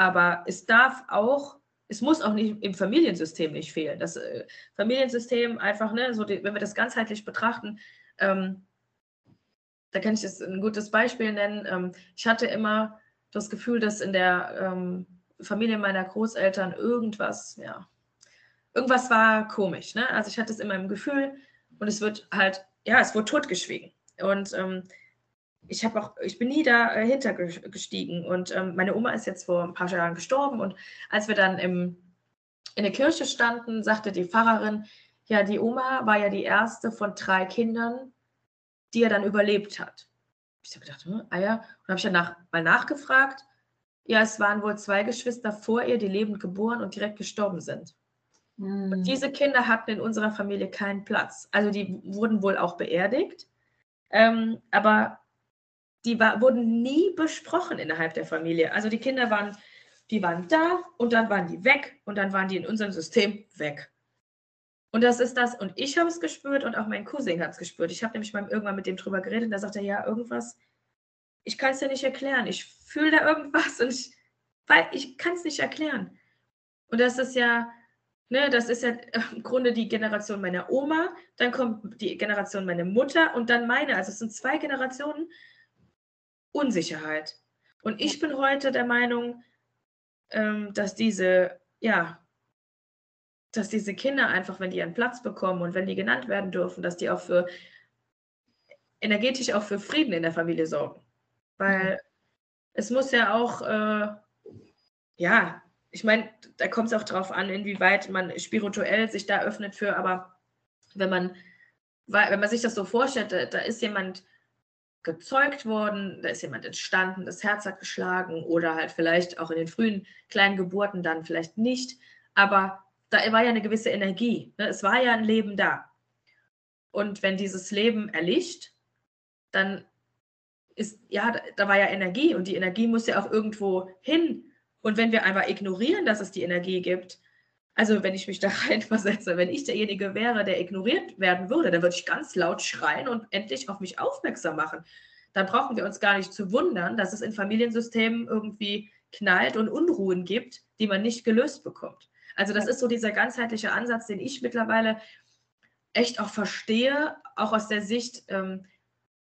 Aber es darf auch, es muss auch nicht im Familiensystem nicht fehlen. Das äh, Familiensystem einfach, ne, so die, wenn wir das ganzheitlich betrachten, ähm, da kann ich jetzt ein gutes Beispiel nennen. Ähm, ich hatte immer das Gefühl, dass in der ähm, Familie meiner Großeltern irgendwas, ja, irgendwas war komisch. Ne? Also ich hatte es immer im Gefühl und es wird halt, ja, es wurde totgeschwiegen. Und ähm, ich habe auch, ich bin nie dahinter gestiegen. Und ähm, meine Oma ist jetzt vor ein paar Jahren gestorben. Und als wir dann im, in der Kirche standen, sagte die Pfarrerin, ja, die Oma war ja die erste von drei Kindern, die er dann überlebt hat. Ich habe gedacht, hm, ah ja. Und habe ich dann nach, mal nachgefragt. Ja, es waren wohl zwei Geschwister vor ihr, die lebend geboren und direkt gestorben sind. Mhm. Und diese Kinder hatten in unserer Familie keinen Platz. Also die wurden wohl auch beerdigt. Ähm, aber die war, wurden nie besprochen innerhalb der Familie. Also die Kinder waren, die waren da und dann waren die weg und dann waren die in unserem System weg. Und das ist das, und ich habe es gespürt und auch mein Cousin hat es gespürt. Ich habe nämlich mal irgendwann mit dem drüber geredet und da sagte er, ja, irgendwas, ich kann es ja nicht erklären. Ich fühle da irgendwas und ich, weil ich kann es nicht erklären. Und das ist ja, ne, das ist ja im Grunde die Generation meiner Oma, dann kommt die Generation meiner Mutter und dann meine. Also es sind zwei Generationen Unsicherheit. Und ich bin heute der Meinung, ähm, dass diese, ja, dass diese Kinder einfach, wenn die einen Platz bekommen und wenn die genannt werden dürfen, dass die auch für energetisch auch für Frieden in der Familie sorgen. Weil mhm. es muss ja auch, äh, ja, ich meine, da kommt es auch darauf an, inwieweit man spirituell sich da öffnet für, aber wenn man, wenn man sich das so vorstellt, da, da ist jemand gezeugt worden, da ist jemand entstanden, das Herz hat geschlagen oder halt vielleicht auch in den frühen kleinen Geburten dann vielleicht nicht, aber da war ja eine gewisse Energie, ne? es war ja ein Leben da. Und wenn dieses Leben erlischt, dann ist, ja, da, war ja Energie und die Energie muss ja auch irgendwo hin und wenn wir einfach ignorieren, dass es die Energie gibt, also wenn ich mich da reinversetze, wenn ich derjenige wäre, der ignoriert werden würde, dann würde ich ganz laut schreien und endlich auf mich aufmerksam machen. Dann brauchen wir uns gar nicht zu wundern, dass es in Familiensystemen irgendwie knallt und Unruhen gibt, die man nicht gelöst bekommt. Also das ist so dieser ganzheitliche Ansatz, den ich mittlerweile echt auch verstehe, auch aus der Sicht ähm,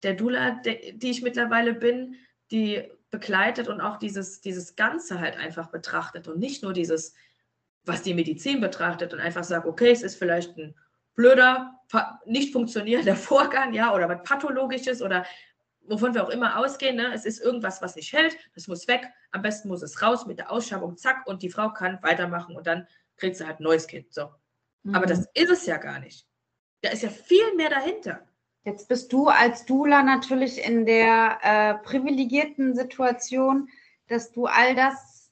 der Dula, de, die ich mittlerweile bin, die begleitet und auch dieses, dieses Ganze halt einfach betrachtet und nicht nur dieses, was die Medizin betrachtet und einfach sagt, okay, es ist vielleicht ein blöder, nicht funktionierender Vorgang, ja, oder was Pathologisches oder wovon wir auch immer ausgehen, ne? es ist irgendwas, was nicht hält, das muss weg, am besten muss es raus mit der Ausschabung, zack, und die Frau kann weitermachen und dann kriegt sie halt ein neues Kind. So. Mhm. Aber das ist es ja gar nicht. Da ist ja viel mehr dahinter. Jetzt bist du als Dula natürlich in der äh, privilegierten Situation, dass du all das,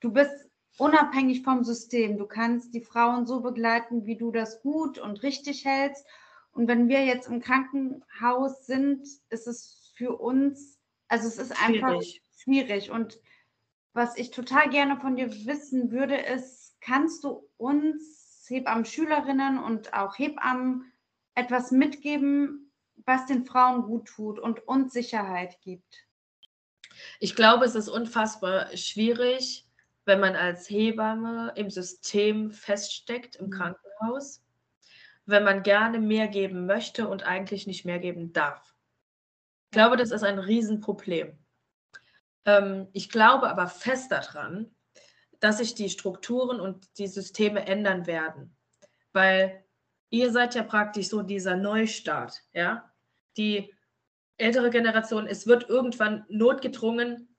du bist unabhängig vom System. Du kannst die Frauen so begleiten, wie du das gut und richtig hältst. Und wenn wir jetzt im Krankenhaus sind, ist es für uns, also es ist einfach schwierig. schwierig. Und was ich total gerne von dir wissen würde, ist, kannst du uns Hebammen-Schülerinnen und auch Hebammen etwas mitgeben, was den Frauen gut tut und uns Sicherheit gibt? Ich glaube, es ist unfassbar schwierig, wenn man als Hebamme im System feststeckt, im mhm. Krankenhaus, wenn man gerne mehr geben möchte und eigentlich nicht mehr geben darf. Ich glaube, das ist ein Riesenproblem. Ähm, ich glaube aber fest daran, dass sich die Strukturen und die Systeme ändern werden. Weil ihr seid ja praktisch so dieser Neustart, ja. Die ältere Generation, es wird irgendwann notgedrungen,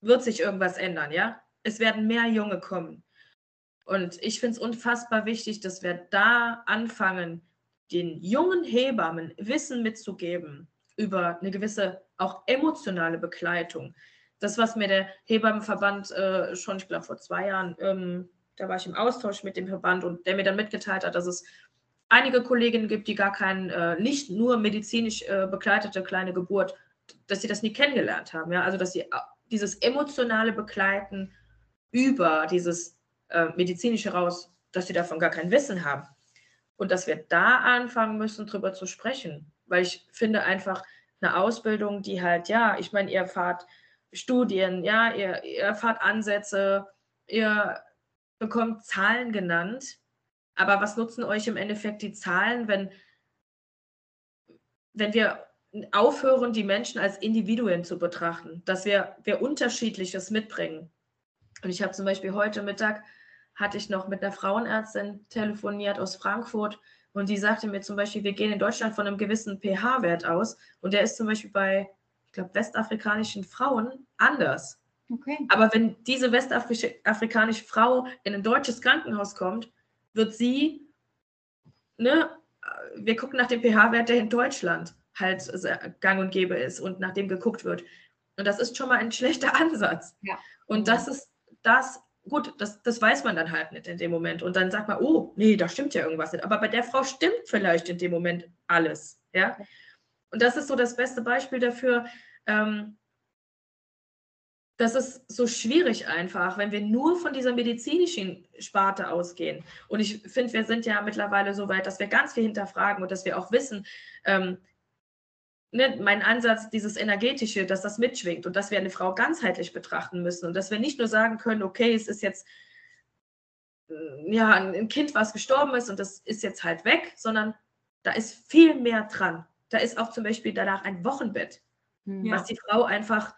wird sich irgendwas ändern, ja. Es werden mehr Junge kommen. Und ich finde es unfassbar wichtig, dass wir da anfangen, den jungen Hebammen Wissen mitzugeben über eine gewisse auch emotionale Begleitung. Das, was mir der Hebammenverband äh, schon, ich glaube, vor zwei Jahren ähm, da war ich im Austausch mit dem Verband und der mir dann mitgeteilt hat, dass es einige Kolleginnen gibt, die gar kein, äh, nicht nur medizinisch äh, begleitete kleine Geburt, dass sie das nie kennengelernt haben. Ja? Also, dass sie dieses emotionale Begleiten über dieses äh, medizinische raus, dass sie davon gar kein Wissen haben. Und dass wir da anfangen müssen, drüber zu sprechen. Weil ich finde einfach eine Ausbildung, die halt, ja, ich meine, ihr erfahrt Studien, ja, ihr, ihr erfahrt Ansätze, ihr bekommt Zahlen genannt, aber was nutzen euch im Endeffekt die Zahlen, wenn, wenn wir aufhören, die Menschen als Individuen zu betrachten, dass wir, wir Unterschiedliches mitbringen. Und ich habe zum Beispiel heute Mittag, hatte ich noch mit einer Frauenärztin telefoniert aus Frankfurt und die sagte mir zum Beispiel, wir gehen in Deutschland von einem gewissen pH-Wert aus und der ist zum Beispiel bei, ich glaube, westafrikanischen Frauen anders. Okay. Aber wenn diese westafrikanische Frau in ein deutsches Krankenhaus kommt, wird sie, ne, wir gucken nach dem pH-Wert, der in Deutschland halt gang und gäbe ist und nach dem geguckt wird. Und das ist schon mal ein schlechter Ansatz. Ja. Und das ist das, gut, das, das weiß man dann halt nicht in dem Moment. Und dann sagt man, oh, nee, da stimmt ja irgendwas nicht. Aber bei der Frau stimmt vielleicht in dem Moment alles. Ja. Und das ist so das beste Beispiel dafür, ähm, das ist so schwierig einfach, wenn wir nur von dieser medizinischen Sparte ausgehen. Und ich finde, wir sind ja mittlerweile so weit, dass wir ganz viel hinterfragen und dass wir auch wissen, ähm, ne, mein Ansatz, dieses energetische, dass das mitschwingt und dass wir eine Frau ganzheitlich betrachten müssen und dass wir nicht nur sagen können, okay, es ist jetzt äh, ja ein Kind, was gestorben ist und das ist jetzt halt weg, sondern da ist viel mehr dran. Da ist auch zum Beispiel danach ein Wochenbett, ja. was die Frau einfach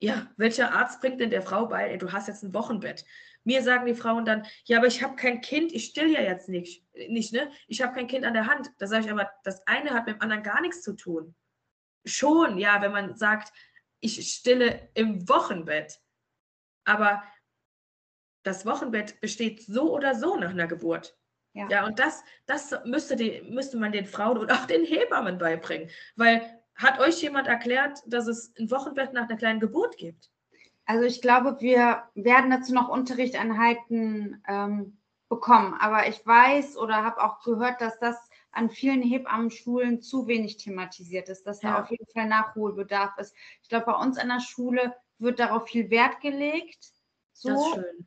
ja, welcher Arzt bringt denn der Frau bei, ey, du hast jetzt ein Wochenbett? mir sagen die Frauen dann, ja, aber ich habe kein Kind, ich still ja jetzt nicht, nicht ne? Ich habe kein Kind an der Hand. Da sage ich aber, das eine hat mit dem anderen gar nichts zu tun. Schon, ja, wenn man sagt, ich stille im Wochenbett. Aber das Wochenbett besteht so oder so nach einer Geburt. Ja, ja und das, das müsste, die, müsste man den Frauen und auch den Hebammen beibringen. Weil hat euch jemand erklärt, dass es ein Wochenbett nach einer kleinen Geburt gibt? Also ich glaube, wir werden dazu noch Unterrichteinheiten ähm, bekommen. Aber ich weiß oder habe auch gehört, dass das an vielen Hebammenschulen zu wenig thematisiert ist, dass ja. da auf jeden Fall Nachholbedarf ist. Ich glaube, bei uns an der Schule wird darauf viel Wert gelegt. So. Das ist schön.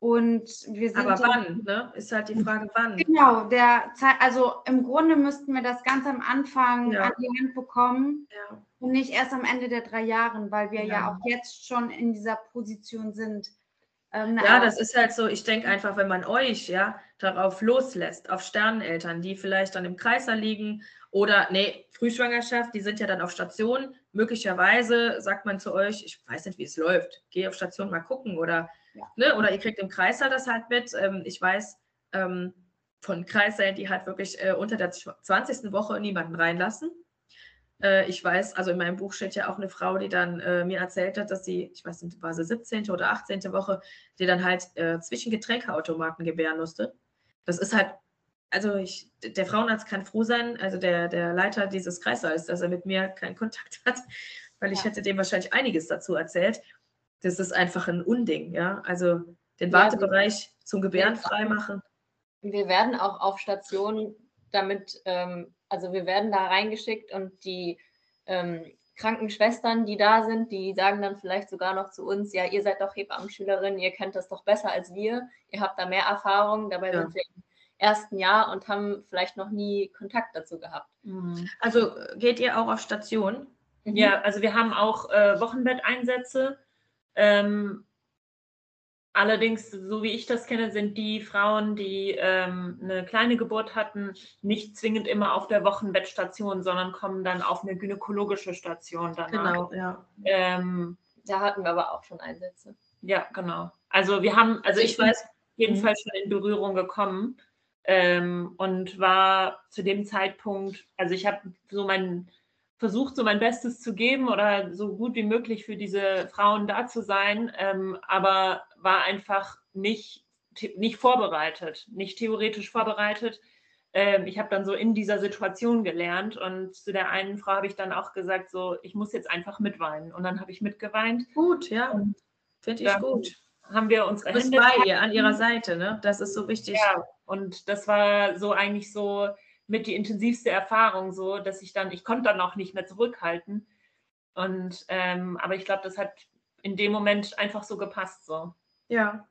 Und wir sind. Aber wann, ne? Ist halt die Frage, wann. Genau, der Zeit, also im Grunde müssten wir das ganz am Anfang ja. an die Hand bekommen ja. und nicht erst am Ende der drei Jahren, weil wir ja, ja auch jetzt schon in dieser Position sind. Ähm, ja, das ist halt so, ich denke einfach, wenn man euch ja darauf loslässt, auf Sterneneltern, die vielleicht dann im Kreiser liegen oder, nee, Frühschwangerschaft, die sind ja dann auf Station. Möglicherweise sagt man zu euch, ich weiß nicht, wie es läuft, geh auf Station mal gucken oder ja. Ne? Oder ihr kriegt im Kreißsaal das halt mit. Ähm, ich weiß ähm, von Kreissälen, die halt wirklich äh, unter der 20. Woche niemanden reinlassen. Äh, ich weiß, also in meinem Buch steht ja auch eine Frau, die dann äh, mir erzählt hat, dass sie, ich weiß nicht, war sie 17. oder 18. Woche, die dann halt äh, zwischen Getränkeautomaten gebären musste. Das ist halt also ich, der Frauenarzt kann froh sein, also der, der Leiter dieses Kreissaals, dass er mit mir keinen Kontakt hat, weil ich ja. hätte dem wahrscheinlich einiges dazu erzählt das ist einfach ein Unding, ja. Also den Wartebereich ja, zum Gebären freimachen. Wir werden auch auf Stationen damit, ähm, also wir werden da reingeschickt und die ähm, Krankenschwestern, die da sind, die sagen dann vielleicht sogar noch zu uns, ja, ihr seid doch Hebammenschülerin, ihr kennt das doch besser als wir, ihr habt da mehr Erfahrung, dabei ja. sind wir im ersten Jahr und haben vielleicht noch nie Kontakt dazu gehabt. Mhm. Also geht ihr auch auf Station? Ja, also wir haben auch äh, Wochenbetteinsätze ähm, allerdings, so wie ich das kenne, sind die Frauen, die ähm, eine kleine Geburt hatten, nicht zwingend immer auf der Wochenbettstation, sondern kommen dann auf eine gynäkologische Station danach. Genau, ja. Ähm, da hatten wir aber auch schon Einsätze. Ja, genau. Also wir haben, also ich weiß jedenfalls schon in Berührung gekommen ähm, und war zu dem Zeitpunkt, also ich habe so meinen versucht, so mein Bestes zu geben oder so gut wie möglich für diese Frauen da zu sein, ähm, aber war einfach nicht, nicht vorbereitet, nicht theoretisch vorbereitet. Ähm, ich habe dann so in dieser Situation gelernt und zu der einen Frau habe ich dann auch gesagt, so, ich muss jetzt einfach mitweinen. Und dann habe ich mitgeweint. Gut, ja. Finde ich gut. Haben wir unsere Hände bei ihr, an ihrer Seite, ne? Das ist so wichtig. Ja, und das war so eigentlich so, mit die intensivste Erfahrung, so dass ich dann, ich konnte dann auch nicht mehr zurückhalten. Und ähm, aber ich glaube, das hat in dem Moment einfach so gepasst. So. Ja.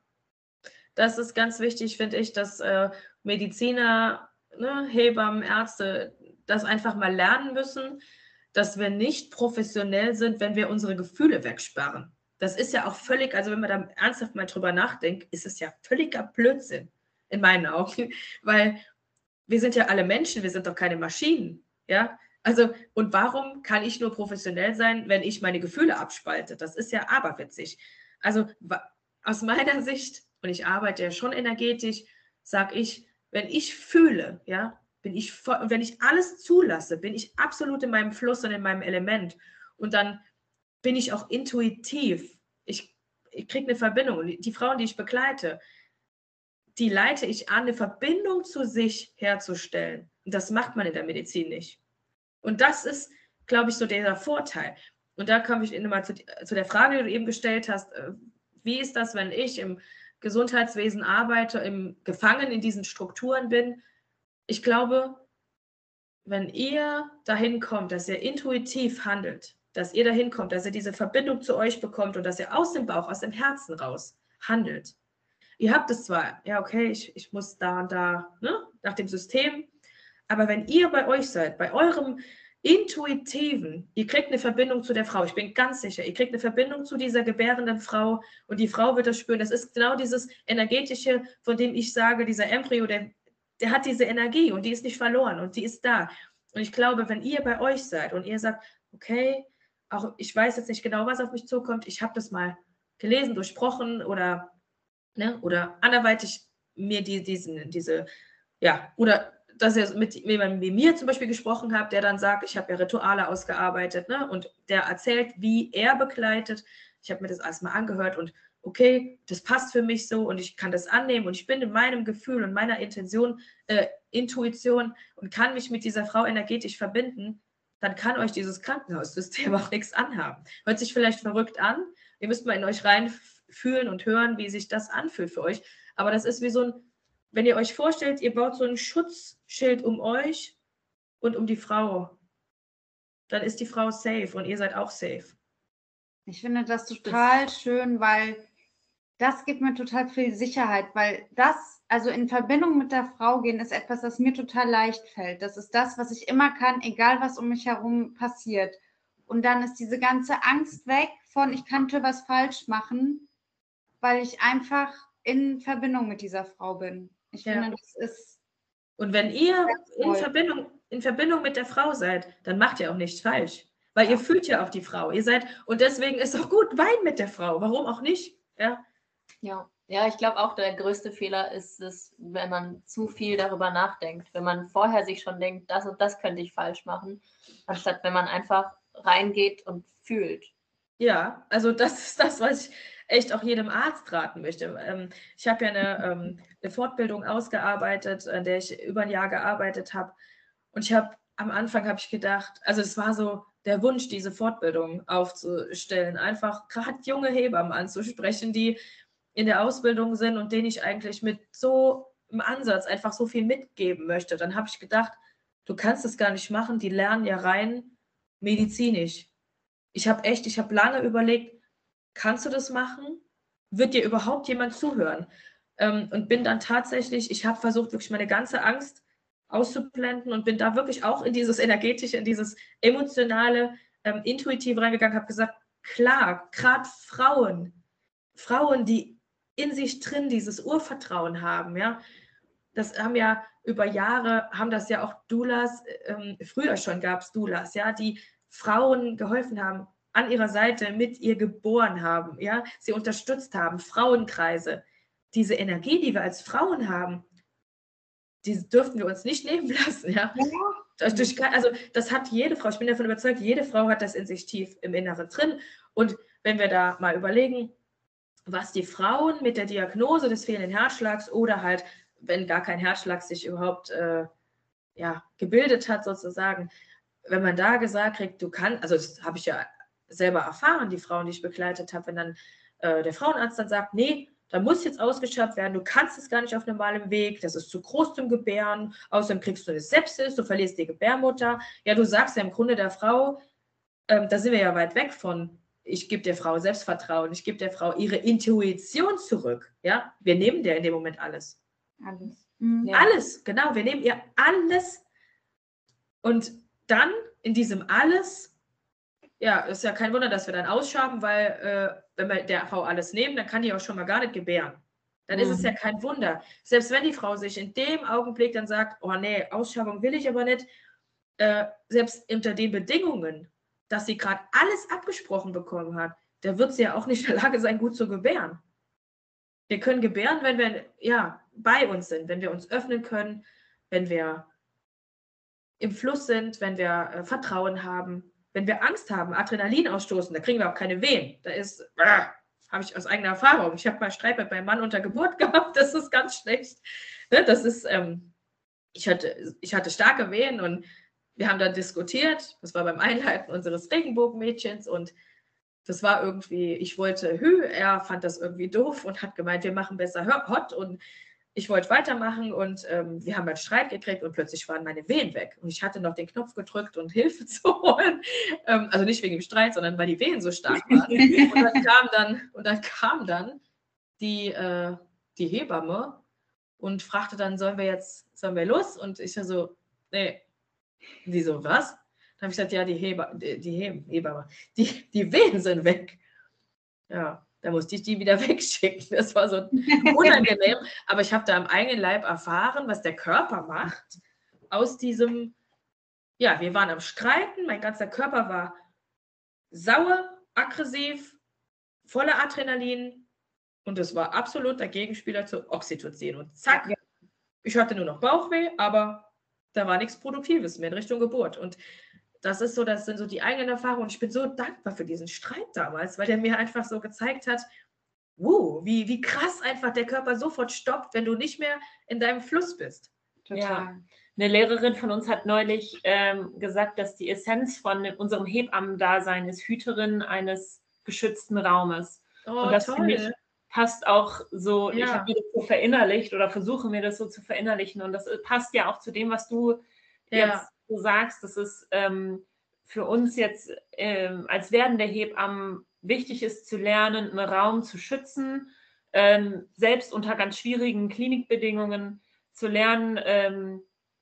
Das ist ganz wichtig, finde ich, dass äh, Mediziner, ne, Hebammen, Ärzte das einfach mal lernen müssen, dass wir nicht professionell sind, wenn wir unsere Gefühle wegsperren. Das ist ja auch völlig, also wenn man da ernsthaft mal drüber nachdenkt, ist es ja völliger Blödsinn in meinen Augen, weil wir sind ja alle Menschen, wir sind doch keine Maschinen. Ja, also, und warum kann ich nur professionell sein, wenn ich meine Gefühle abspalte? Das ist ja aberwitzig. Also, aus meiner Sicht, und ich arbeite ja schon energetisch, sage ich, wenn ich fühle, ja, bin ich voll, wenn ich alles zulasse, bin ich absolut in meinem Fluss und in meinem Element. Und dann bin ich auch intuitiv. Ich, ich kriege eine Verbindung. Und die Frauen, die ich begleite, die leite ich an, eine Verbindung zu sich herzustellen. Und das macht man in der Medizin nicht. Und das ist, glaube ich, so der Vorteil. Und da komme ich nochmal zu, zu der Frage, die du eben gestellt hast. Wie ist das, wenn ich im Gesundheitswesen arbeite, im, gefangen in diesen Strukturen bin? Ich glaube, wenn ihr dahin kommt, dass ihr intuitiv handelt, dass ihr dahin kommt, dass ihr diese Verbindung zu euch bekommt und dass ihr aus dem Bauch, aus dem Herzen raus handelt, ihr habt es zwar, ja, okay, ich, ich muss da und da, ne, nach dem System, aber wenn ihr bei euch seid, bei eurem intuitiven, ihr kriegt eine Verbindung zu der Frau, ich bin ganz sicher, ihr kriegt eine Verbindung zu dieser gebärenden Frau und die Frau wird das spüren. Das ist genau dieses energetische, von dem ich sage, dieser Embryo, der, der hat diese Energie und die ist nicht verloren und die ist da. Und ich glaube, wenn ihr bei euch seid und ihr sagt, okay, auch ich weiß jetzt nicht genau, was auf mich zukommt, ich habe das mal gelesen, durchbrochen oder Ne? Oder anderweitig mir die, diesen, diese, ja, oder dass ihr mit jemandem wie mir zum Beispiel gesprochen habt, der dann sagt, ich habe ja Rituale ausgearbeitet, ne? Und der erzählt, wie er begleitet. Ich habe mir das erstmal angehört und okay, das passt für mich so und ich kann das annehmen und ich bin in meinem Gefühl und meiner Intention, äh, Intuition und kann mich mit dieser Frau energetisch verbinden, dann kann euch dieses Krankenhaussystem auch nichts anhaben. Hört sich vielleicht verrückt an. Ihr müsst mal in euch reinfühlen und hören, wie sich das anfühlt für euch. Aber das ist wie so ein, wenn ihr euch vorstellt, ihr baut so ein Schutzschild um euch und um die Frau, dann ist die Frau safe und ihr seid auch safe. Ich finde das total das schön, weil das gibt mir total viel Sicherheit, weil das, also in Verbindung mit der Frau gehen, ist etwas, das mir total leicht fällt. Das ist das, was ich immer kann, egal was um mich herum passiert. Und dann ist diese ganze Angst weg von, ich könnte was falsch machen, weil ich einfach in Verbindung mit dieser Frau bin. Ich ja. finde, das ist. Und wenn ihr in Verbindung, in Verbindung mit der Frau seid, dann macht ihr auch nichts falsch. Weil ihr fühlt ja auch die Frau. Ihr seid, und deswegen ist auch gut, wein mit der Frau. Warum auch nicht? Ja. Ja, ja, ich glaube auch, der größte Fehler ist es, wenn man zu viel darüber nachdenkt. Wenn man vorher sich schon denkt, das und das könnte ich falsch machen, anstatt wenn man einfach reingeht und fühlt. Ja, also das ist das, was ich echt auch jedem Arzt raten möchte. Ähm, ich habe ja eine, ähm, eine, Fortbildung ausgearbeitet, an der ich über ein Jahr gearbeitet habe. Und ich habe am Anfang habe ich gedacht, also es war so der Wunsch, diese Fortbildung aufzustellen, einfach gerade junge Hebammen anzusprechen, die in der Ausbildung sind und denen ich eigentlich mit so im Ansatz einfach so viel mitgeben möchte. Dann habe ich gedacht, du kannst es gar nicht machen, die lernen ja rein medizinisch. Ich habe echt, ich habe lange überlegt, kannst du das machen? Wird dir überhaupt jemand zuhören? Ähm, und bin dann tatsächlich, ich habe versucht, wirklich meine ganze Angst auszublenden und bin da wirklich auch in dieses energetische, in dieses emotionale, ähm, intuitive reingegangen, habe gesagt, klar, gerade Frauen, Frauen, die in sich drin dieses Urvertrauen haben, ja, das haben ja über Jahre, haben das ja auch Doulas, ähm, früher schon gab es Doulas, ja, die Frauen geholfen haben, an ihrer Seite mit ihr geboren haben, ja, sie unterstützt haben, Frauenkreise. Diese Energie, die wir als Frauen haben, die dürften wir uns nicht nehmen lassen, ja. ja. Durch, also das hat jede Frau, ich bin davon überzeugt, jede Frau hat das in sich tief im Inneren drin. Und wenn wir da mal überlegen, was die Frauen mit der Diagnose des fehlenden Herzschlags oder halt, wenn gar kein Herzschlag sich überhaupt äh, ja, gebildet hat, sozusagen, wenn man da gesagt kriegt, du kannst, also das habe ich ja selber erfahren, die Frauen, die ich begleitet habe, wenn dann äh, der Frauenarzt dann sagt, nee, da muss jetzt ausgeschaut werden, du kannst es gar nicht auf normalem Weg, das ist zu groß zum Gebären, außerdem kriegst du eine Sepsis, du verlierst die Gebärmutter. Ja, du sagst ja im Grunde der Frau, ähm, da sind wir ja weit weg von, ich gebe der Frau Selbstvertrauen, ich gebe der Frau ihre Intuition zurück. Ja, wir nehmen der in dem Moment alles. Alles. Mhm. Alles, genau, wir nehmen ihr alles. Und dann in diesem alles ja, ist ja kein Wunder, dass wir dann ausschaben, weil äh, wenn wir der Frau alles nehmen, dann kann die auch schon mal gar nicht gebären. Dann mhm. ist es ja mhm. kein Wunder. Selbst wenn die Frau sich in dem Augenblick dann sagt, oh nee, Ausschabung will ich aber nicht, äh, selbst unter den Bedingungen, dass sie gerade alles abgesprochen bekommen hat, da wird sie ja auch nicht in der Lage sein, gut zu gebären. Wir können gebären, wenn wir ja bei uns sind, wenn wir uns öffnen können, wenn wir im Fluss sind, wenn wir äh, Vertrauen haben wenn wir Angst haben, Adrenalin ausstoßen, da kriegen wir auch keine Wehen. Da ist, äh, habe ich aus eigener Erfahrung. Ich habe mal Streit mit meinem Mann unter Geburt gehabt, das ist ganz schlecht. Ne, das ist, ähm, ich, hatte, ich hatte starke Wehen und wir haben dann diskutiert. Das war beim Einleiten unseres Regenbogenmädchens und das war irgendwie, ich wollte Hü, er fand das irgendwie doof und hat gemeint, wir machen besser Hot und ich wollte weitermachen und ähm, wir haben einen Streit gekriegt und plötzlich waren meine Wehen weg. Und ich hatte noch den Knopf gedrückt und Hilfe zu holen. Ähm, also nicht wegen dem Streit, sondern weil die Wehen so stark waren. und dann kam dann, und dann, kam dann die, äh, die Hebamme und fragte dann, sollen wir jetzt, sollen wir los? Und ich so, nee. Die so, was? Dann habe ich gesagt, ja, die, Heba, die, die Hebamme, die, die Wehen sind weg. Ja, da musste ich die wieder wegschicken. Das war so unangenehm. Aber ich habe da am eigenen Leib erfahren, was der Körper macht. Aus diesem, ja, wir waren am Streiten, mein ganzer Körper war sauer, aggressiv, voller Adrenalin. Und das war absolut der Gegenspieler zu Oxytocin. Und zack, ich hatte nur noch Bauchweh, aber da war nichts Produktives mehr in Richtung Geburt. Und das ist so, das sind so die eigenen Erfahrungen. Und ich bin so dankbar für diesen Streit damals, weil der mir einfach so gezeigt hat, wow, wie, wie krass einfach der Körper sofort stoppt, wenn du nicht mehr in deinem Fluss bist. Total. Ja. Eine Lehrerin von uns hat neulich ähm, gesagt, dass die Essenz von unserem Hebammendasein ist Hüterin eines geschützten Raumes. Oh, und das finde ich passt auch so, ja. ich habe mir das so verinnerlicht oder versuche mir das so zu verinnerlichen. Und das passt ja auch zu dem, was du ja. jetzt so sagst. Das ist ähm, für uns jetzt ähm, als werdende Hebammen wichtig ist zu lernen, einen Raum zu schützen, ähm, selbst unter ganz schwierigen Klinikbedingungen zu lernen, ähm,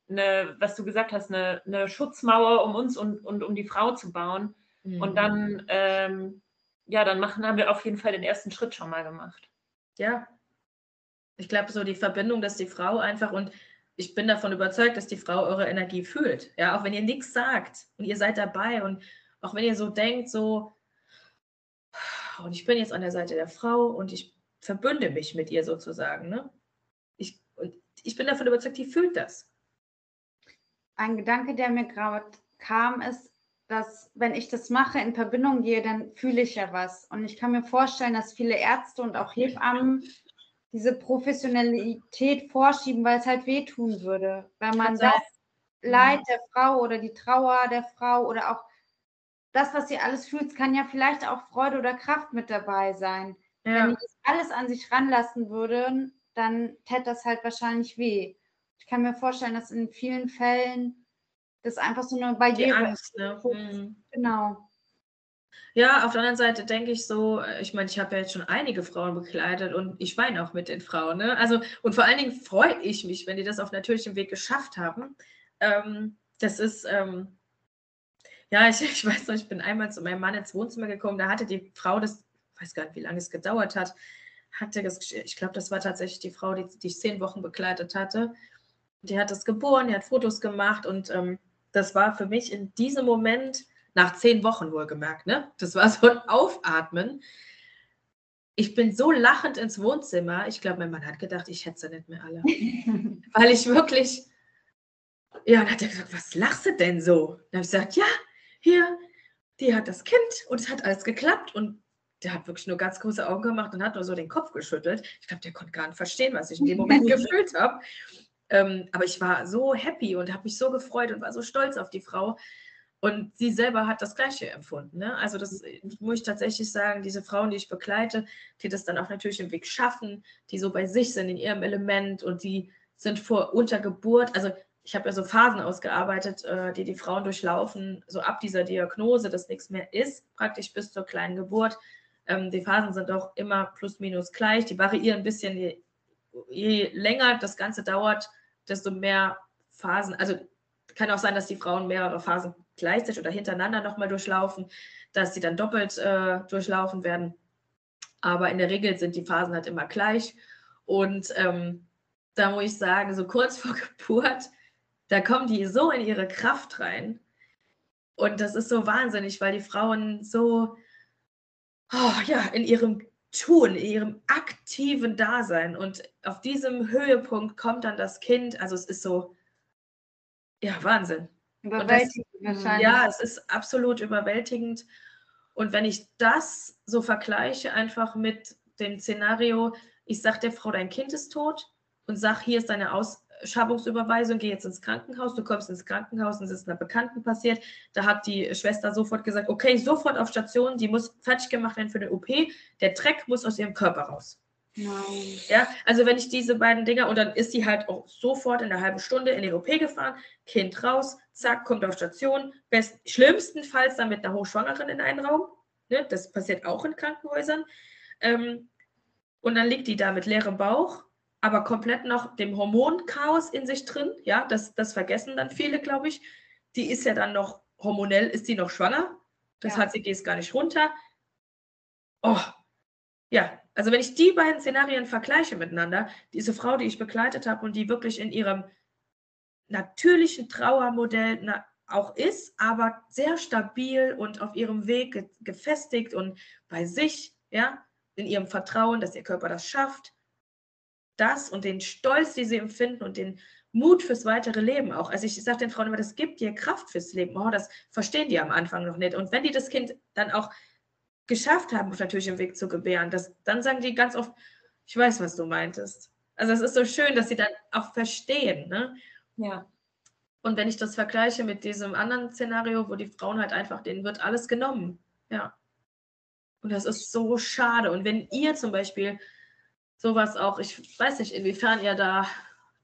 eine, was du gesagt hast, eine, eine, Schutzmauer um uns und, und um die Frau zu bauen. Mhm. Und dann, ähm, ja, dann machen, haben wir auf jeden Fall den ersten Schritt schon mal gemacht. Ja. Ich glaube, so die Verbindung, dass die Frau einfach und ich bin davon überzeugt, dass die Frau eure Energie fühlt. Ja, auch wenn ihr nichts sagt und ihr seid dabei und auch wenn ihr so denkt, so, und ich bin jetzt an der Seite der Frau und ich verbünde mich mit ihr sozusagen. Ne? Ich, und ich bin davon überzeugt, die fühlt das. Ein Gedanke, der mir gerade kam, ist, dass wenn ich das mache, in Verbindung gehe, dann fühle ich ja was. Und ich kann mir vorstellen, dass viele Ärzte und auch Hebammen diese Professionalität vorschieben, weil es halt wehtun würde. Wenn man das Leid der Frau oder die Trauer der Frau oder auch das, was sie alles fühlt, kann ja vielleicht auch Freude oder Kraft mit dabei sein. Ja. Wenn die das alles an sich ranlassen würden, dann täte das halt wahrscheinlich weh. Ich kann mir vorstellen, dass in vielen Fällen das einfach so eine Barriere Angst, ne? Mhm. Genau. Ja, auf der anderen Seite denke ich so, äh, ich meine, ich habe ja jetzt schon einige Frauen begleitet und ich weine auch mit den Frauen. Ne? Also, und vor allen Dingen freue ich mich, wenn die das auf natürlichem Weg geschafft haben. Ähm, das ist, ähm, ja, ich, ich weiß noch, ich bin einmal zu meinem Mann ins Wohnzimmer gekommen, da hatte die Frau das, ich weiß gar nicht, wie lange es gedauert hat, hatte ich glaube, das war tatsächlich die Frau, die, die ich zehn Wochen begleitet hatte. Die hat das geboren, die hat Fotos gemacht und ähm, das war für mich in diesem Moment, nach zehn Wochen wohlgemerkt, ne? Das war so ein Aufatmen. Ich bin so lachend ins Wohnzimmer. Ich glaube, mein Mann hat gedacht, ich hätte sie nicht mehr alle. Weil ich wirklich, ja, dann hat er gesagt, was lachst du denn so? Dann habe ich gesagt, ja, hier, die hat das Kind und es hat alles geklappt und der hat wirklich nur ganz große Augen gemacht und hat nur so den Kopf geschüttelt. Ich glaube, der konnte gar nicht verstehen, was ich in dem Moment gefühlt habe. Ähm, aber ich war so happy und habe mich so gefreut und war so stolz auf die Frau. Und sie selber hat das Gleiche empfunden. Ne? Also das muss ich tatsächlich sagen, diese Frauen, die ich begleite, die das dann auch natürlich im Weg schaffen, die so bei sich sind in ihrem Element und die sind vor Untergeburt, also ich habe ja so Phasen ausgearbeitet, äh, die die Frauen durchlaufen, so ab dieser Diagnose, dass nichts mehr ist, praktisch bis zur kleinen Geburt. Ähm, die Phasen sind auch immer plus minus gleich, die variieren ein bisschen, je, je länger das Ganze dauert, desto mehr Phasen, also kann auch sein, dass die Frauen mehrere Phasen gleichzeitig oder hintereinander nochmal durchlaufen, dass sie dann doppelt äh, durchlaufen werden. Aber in der Regel sind die Phasen halt immer gleich. Und ähm, da muss ich sagen, so kurz vor Geburt da kommen die so in ihre Kraft rein. Und das ist so wahnsinnig, weil die Frauen so oh, ja, in ihrem Tun, in ihrem aktiven Dasein. Und auf diesem Höhepunkt kommt dann das Kind. Also es ist so, ja, Wahnsinn. Überwältigend das, wahrscheinlich. Ja, es ist absolut überwältigend. Und wenn ich das so vergleiche, einfach mit dem Szenario, ich sage der Frau, dein Kind ist tot und sage, hier ist deine Aus Schabungsüberweisung, geh jetzt ins Krankenhaus, du kommst ins Krankenhaus und es ist einer Bekannten passiert. Da hat die Schwester sofort gesagt, okay, sofort auf Station, die muss fertig gemacht werden für den OP, der Dreck muss aus ihrem Körper raus. Nein. Ja, also wenn ich diese beiden Dinger und dann ist sie halt auch sofort in einer halben Stunde in den OP gefahren, Kind raus, zack, kommt auf Station, best, schlimmstenfalls dann mit einer Hochschwangeren in einen Raum, ne, das passiert auch in Krankenhäusern, ähm, und dann liegt die da mit leerem Bauch aber komplett noch dem Hormonchaos in sich drin. Ja, das, das vergessen dann viele, glaube ich. Die ist ja dann noch hormonell, ist die noch schwanger. Das ja. HCG ist gar nicht runter. Oh, ja, also wenn ich die beiden Szenarien vergleiche miteinander, diese Frau, die ich begleitet habe und die wirklich in ihrem natürlichen Trauermodell na, auch ist, aber sehr stabil und auf ihrem Weg ge gefestigt und bei sich, ja, in ihrem Vertrauen, dass ihr Körper das schafft. Das und den Stolz, den sie empfinden und den Mut fürs weitere Leben auch. Also ich sage den Frauen immer, das gibt dir Kraft fürs Leben. Oh, das verstehen die am Anfang noch nicht. Und wenn die das Kind dann auch geschafft haben, auf natürlichem Weg zu gebären, das, dann sagen die ganz oft, ich weiß, was du meintest. Also es ist so schön, dass sie dann auch verstehen. Ne? Ja. Und wenn ich das vergleiche mit diesem anderen Szenario, wo die Frauen halt einfach, denen wird alles genommen. Ja. Und das ist so schade. Und wenn ihr zum Beispiel sowas auch, ich weiß nicht, inwiefern ihr da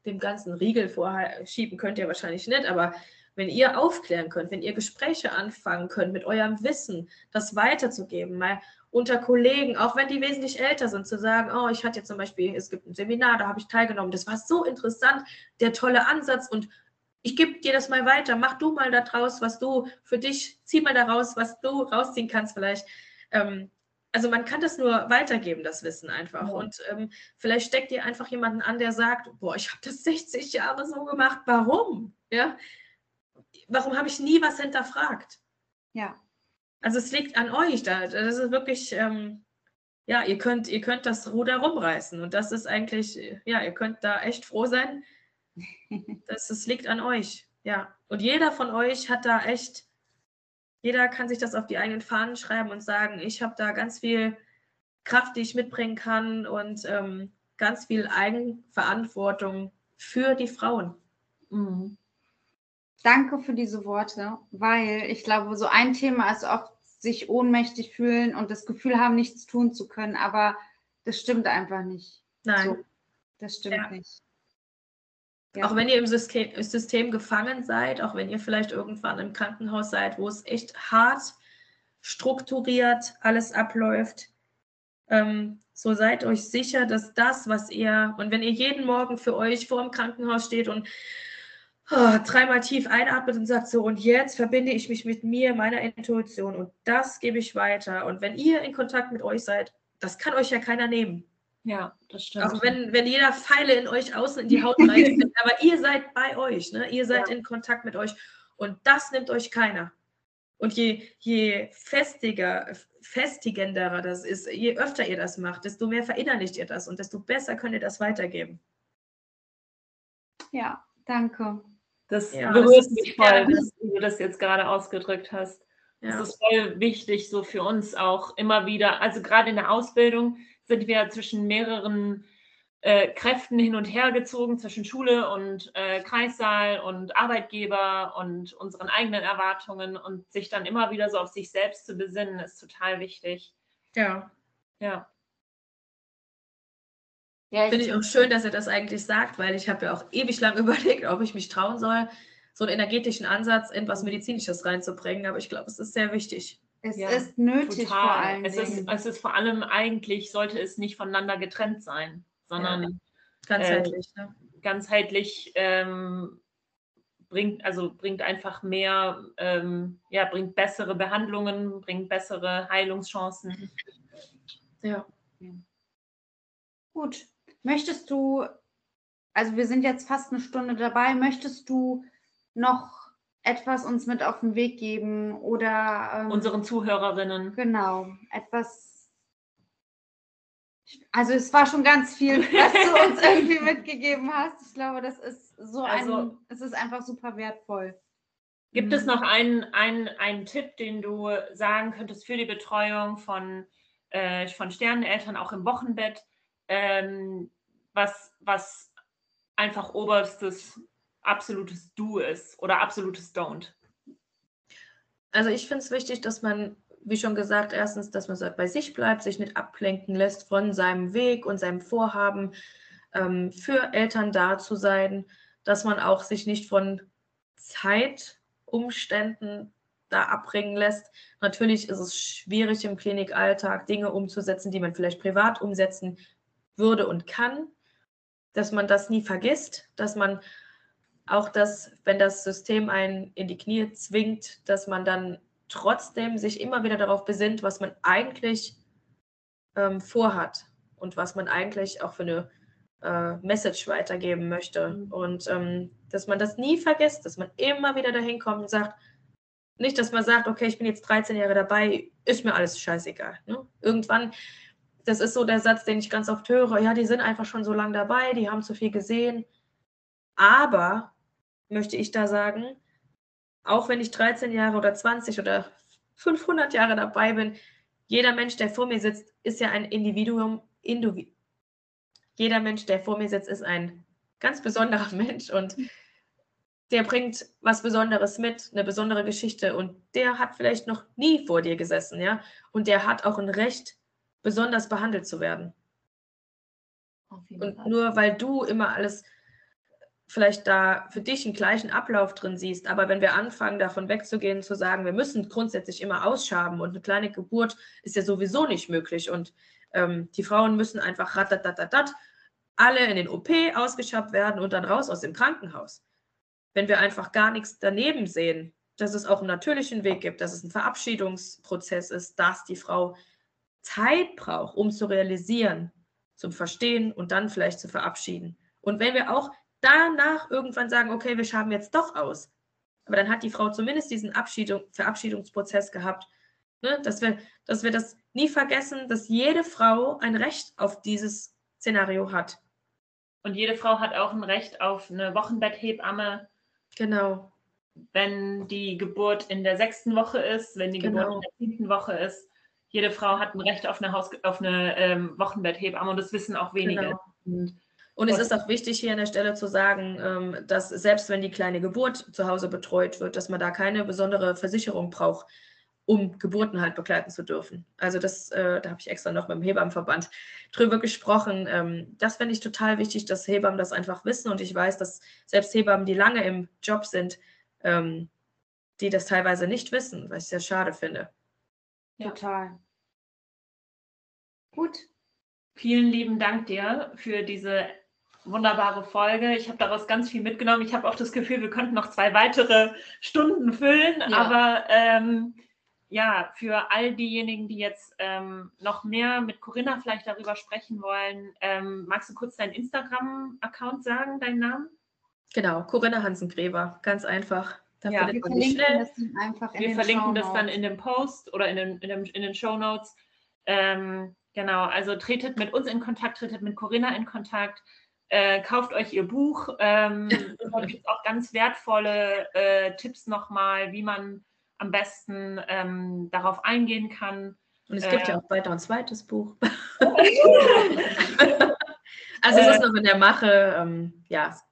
dem ganzen Riegel vorschieben könnt ihr wahrscheinlich nicht, aber wenn ihr aufklären könnt, wenn ihr Gespräche anfangen könnt, mit eurem Wissen das weiterzugeben, mal unter Kollegen, auch wenn die wesentlich älter sind, zu sagen, oh, ich hatte jetzt zum Beispiel, es gibt ein Seminar, da habe ich teilgenommen, das war so interessant, der tolle Ansatz und ich gebe dir das mal weiter, mach du mal daraus, was du für dich, zieh mal daraus, was du rausziehen kannst vielleicht. Ähm, also man kann das nur weitergeben, das Wissen einfach. Ja. Und ähm, vielleicht steckt dir einfach jemanden an, der sagt, boah, ich habe das 60 Jahre so gemacht, warum? Ja, warum habe ich nie was hinterfragt? Ja. Also es liegt an euch da. Das ist wirklich, ähm, ja, ihr könnt, ihr könnt das Ruder rumreißen. Und das ist eigentlich, ja, ihr könnt da echt froh sein. dass es liegt an euch. Ja. Und jeder von euch hat da echt, jeder kann sich das auf die eigenen Fahnen schreiben und sagen, ich habe da ganz viel Kraft, die ich mitbringen kann und ähm, ganz viel Eigenverantwortung für die Frauen. Mhm. Danke für diese Worte, weil ich glaube, so ein Thema ist oft sich ohnmächtig fühlen und das Gefühl haben, nichts tun zu können, aber das stimmt einfach nicht. Nein. So, das stimmt ja. nicht. Ja. Auch wenn ihr im System, im System, gefangen seid, auch wenn ihr vielleicht irgendwann im Krankenhaus seid, wo es echt hart strukturiert alles abläuft, ähm, so seid euch sicher, dass das, was ihr, und wenn ihr jeden Morgen für euch vor dem Krankenhaus steht und oh, dreimal tief einatmet und sagt so, und jetzt verbinde ich mich mit mir, meiner Intuition und das gebe ich weiter. Und wenn ihr in Kontakt mit euch seid, das kann euch ja keiner nehmen. Ja, das stimmt. Auch wenn, wenn jeder Pfeile in euch außen in die Haut reißt, aber ihr seid bei euch, ne? ihr seid ja. in Kontakt mit euch und das nimmt euch keiner. Und je, je festiger, festigenderer das ist, je öfter ihr das macht, desto mehr verinnerlicht ihr das und desto besser könnt ihr das weitergeben. Ja, danke. Das ja, berührt das mich voll, dass du das jetzt gerade ausgedrückt hast. Ja. Das ist voll wichtig, so für uns auch immer wieder, also gerade in der Ausbildung sind wir zwischen mehreren äh, Kräften hin und her gezogen, zwischen Schule und äh, Kreissaal und Arbeitgeber und unseren eigenen Erwartungen und sich dann immer wieder so auf sich selbst zu besinnen, ist total wichtig. Ja. Ja. Ja, Finde ich auch schön, dass er das eigentlich sagt, weil ich habe ja auch ewig lang überlegt, ob ich mich trauen soll, so einen energetischen Ansatz in was Medizinisches reinzubringen. Aber ich glaube, es ist sehr wichtig. Es ja, ist nötig total. vor allem. Es ist, es ist vor allem eigentlich, sollte es nicht voneinander getrennt sein, sondern ja, ganzheitlich. Äh, ne? Ganzheitlich ähm, bringt, also bringt einfach mehr, ähm, ja, bringt bessere Behandlungen, bringt bessere Heilungschancen. Ja. Gut, Möchtest du, also wir sind jetzt fast eine Stunde dabei, möchtest du noch etwas uns mit auf den Weg geben oder ähm, unseren Zuhörerinnen? Genau, etwas. Also es war schon ganz viel, was du uns irgendwie mitgegeben hast. Ich glaube, das ist so also, ein, es ist einfach super wertvoll. Gibt mhm. es noch einen, einen, einen Tipp, den du sagen könntest für die Betreuung von, äh, von Sterneneltern auch im Wochenbett? Ähm, was, was einfach oberstes, absolutes Du ist oder absolutes Don't? Also ich finde es wichtig, dass man, wie schon gesagt, erstens, dass man bei sich bleibt, sich nicht ablenken lässt von seinem Weg und seinem Vorhaben, ähm, für Eltern da zu sein, dass man auch sich nicht von Zeitumständen da abbringen lässt. Natürlich ist es schwierig im Klinikalltag Dinge umzusetzen, die man vielleicht privat umsetzen würde und kann, dass man das nie vergisst, dass man auch das, wenn das System einen in die Knie zwingt, dass man dann trotzdem sich immer wieder darauf besinnt, was man eigentlich ähm, vorhat und was man eigentlich auch für eine äh, Message weitergeben möchte. Mhm. Und ähm, dass man das nie vergisst, dass man immer wieder dahin kommt und sagt, nicht, dass man sagt, okay, ich bin jetzt 13 Jahre dabei, ist mir alles scheißegal. Ne? Irgendwann das ist so der Satz, den ich ganz oft höre, ja, die sind einfach schon so lange dabei, die haben zu viel gesehen. Aber, möchte ich da sagen, auch wenn ich 13 Jahre oder 20 oder 500 Jahre dabei bin, jeder Mensch, der vor mir sitzt, ist ja ein Individuum. Indiv jeder Mensch, der vor mir sitzt, ist ein ganz besonderer Mensch und der bringt was Besonderes mit, eine besondere Geschichte und der hat vielleicht noch nie vor dir gesessen, ja, und der hat auch ein Recht, besonders behandelt zu werden. Und Fall. nur weil du immer alles vielleicht da für dich einen gleichen Ablauf drin siehst, aber wenn wir anfangen, davon wegzugehen, zu sagen, wir müssen grundsätzlich immer ausschaben und eine kleine Geburt ist ja sowieso nicht möglich und ähm, die Frauen müssen einfach ratatatatat alle in den OP ausgeschabt werden und dann raus aus dem Krankenhaus. Wenn wir einfach gar nichts daneben sehen, dass es auch einen natürlichen Weg gibt, dass es ein Verabschiedungsprozess ist, dass die Frau Zeit braucht, um zu realisieren, zum Verstehen und dann vielleicht zu verabschieden. Und wenn wir auch danach irgendwann sagen, okay, wir schaben jetzt doch aus, aber dann hat die Frau zumindest diesen Abschiedung, Verabschiedungsprozess gehabt, ne? dass, wir, dass wir das nie vergessen, dass jede Frau ein Recht auf dieses Szenario hat. Und jede Frau hat auch ein Recht auf eine Wochenbetthebamme. Genau. Wenn die Geburt in der sechsten Woche ist, wenn die genau. Geburt in der siebten Woche ist. Jede Frau hat ein Recht auf eine, Haus auf eine ähm, Wochenbetthebamme und das wissen auch wenige. Genau. Und, und es ist auch wichtig, hier an der Stelle zu sagen, ähm, dass selbst wenn die kleine Geburt zu Hause betreut wird, dass man da keine besondere Versicherung braucht um Geburten halt begleiten zu dürfen. Also das, äh, da habe ich extra noch mit dem Hebammenverband drüber gesprochen. Ähm, das finde ich total wichtig, dass Hebammen das einfach wissen und ich weiß, dass selbst Hebammen, die lange im Job sind, ähm, die das teilweise nicht wissen, was ich sehr schade finde. Ja. Total. Gut. Vielen lieben Dank dir für diese wunderbare Folge. Ich habe daraus ganz viel mitgenommen. Ich habe auch das Gefühl, wir könnten noch zwei weitere Stunden füllen, ja. aber ähm, ja, für all diejenigen, die jetzt ähm, noch mehr mit Corinna vielleicht darüber sprechen wollen, ähm, magst du kurz deinen Instagram-Account sagen, deinen Namen? Genau, Corinna Hansen-Gräber, ganz einfach. Da ja, wir verlinken, das, wir verlinken das dann in dem Post oder in den, in dem, in den Show Notes. Ähm, genau, also tretet mit uns in Kontakt, tretet mit Corinna in Kontakt. Äh, kauft euch ihr Buch. Ähm, da gibt es auch ganz wertvolle äh, Tipps nochmal, wie man am besten ähm, darauf eingehen kann. Und es gibt äh, ja auch weiter ein zweites Buch. also es ist noch in der Mache. Ähm, ja, es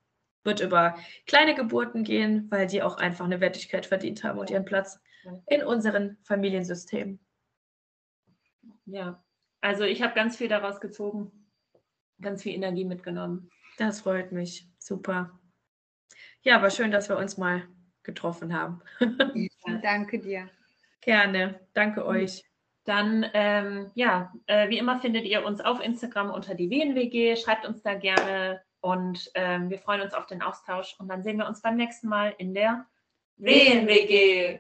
wird über kleine Geburten gehen, weil die auch einfach eine Wertigkeit verdient haben und ihren Platz in unseren Familiensystemen. Ja, also ich habe ganz viel daraus gezogen, ganz viel Energie mitgenommen. Das freut mich. Super. Ja, aber schön, dass wir uns mal getroffen haben. Danke dir. Gerne. Danke euch. Dann, ähm, ja, äh, wie immer findet ihr uns auf Instagram unter die WNWG. Schreibt uns da gerne und ähm, wir freuen uns auf den Austausch. Und dann sehen wir uns beim nächsten Mal in der WNWG.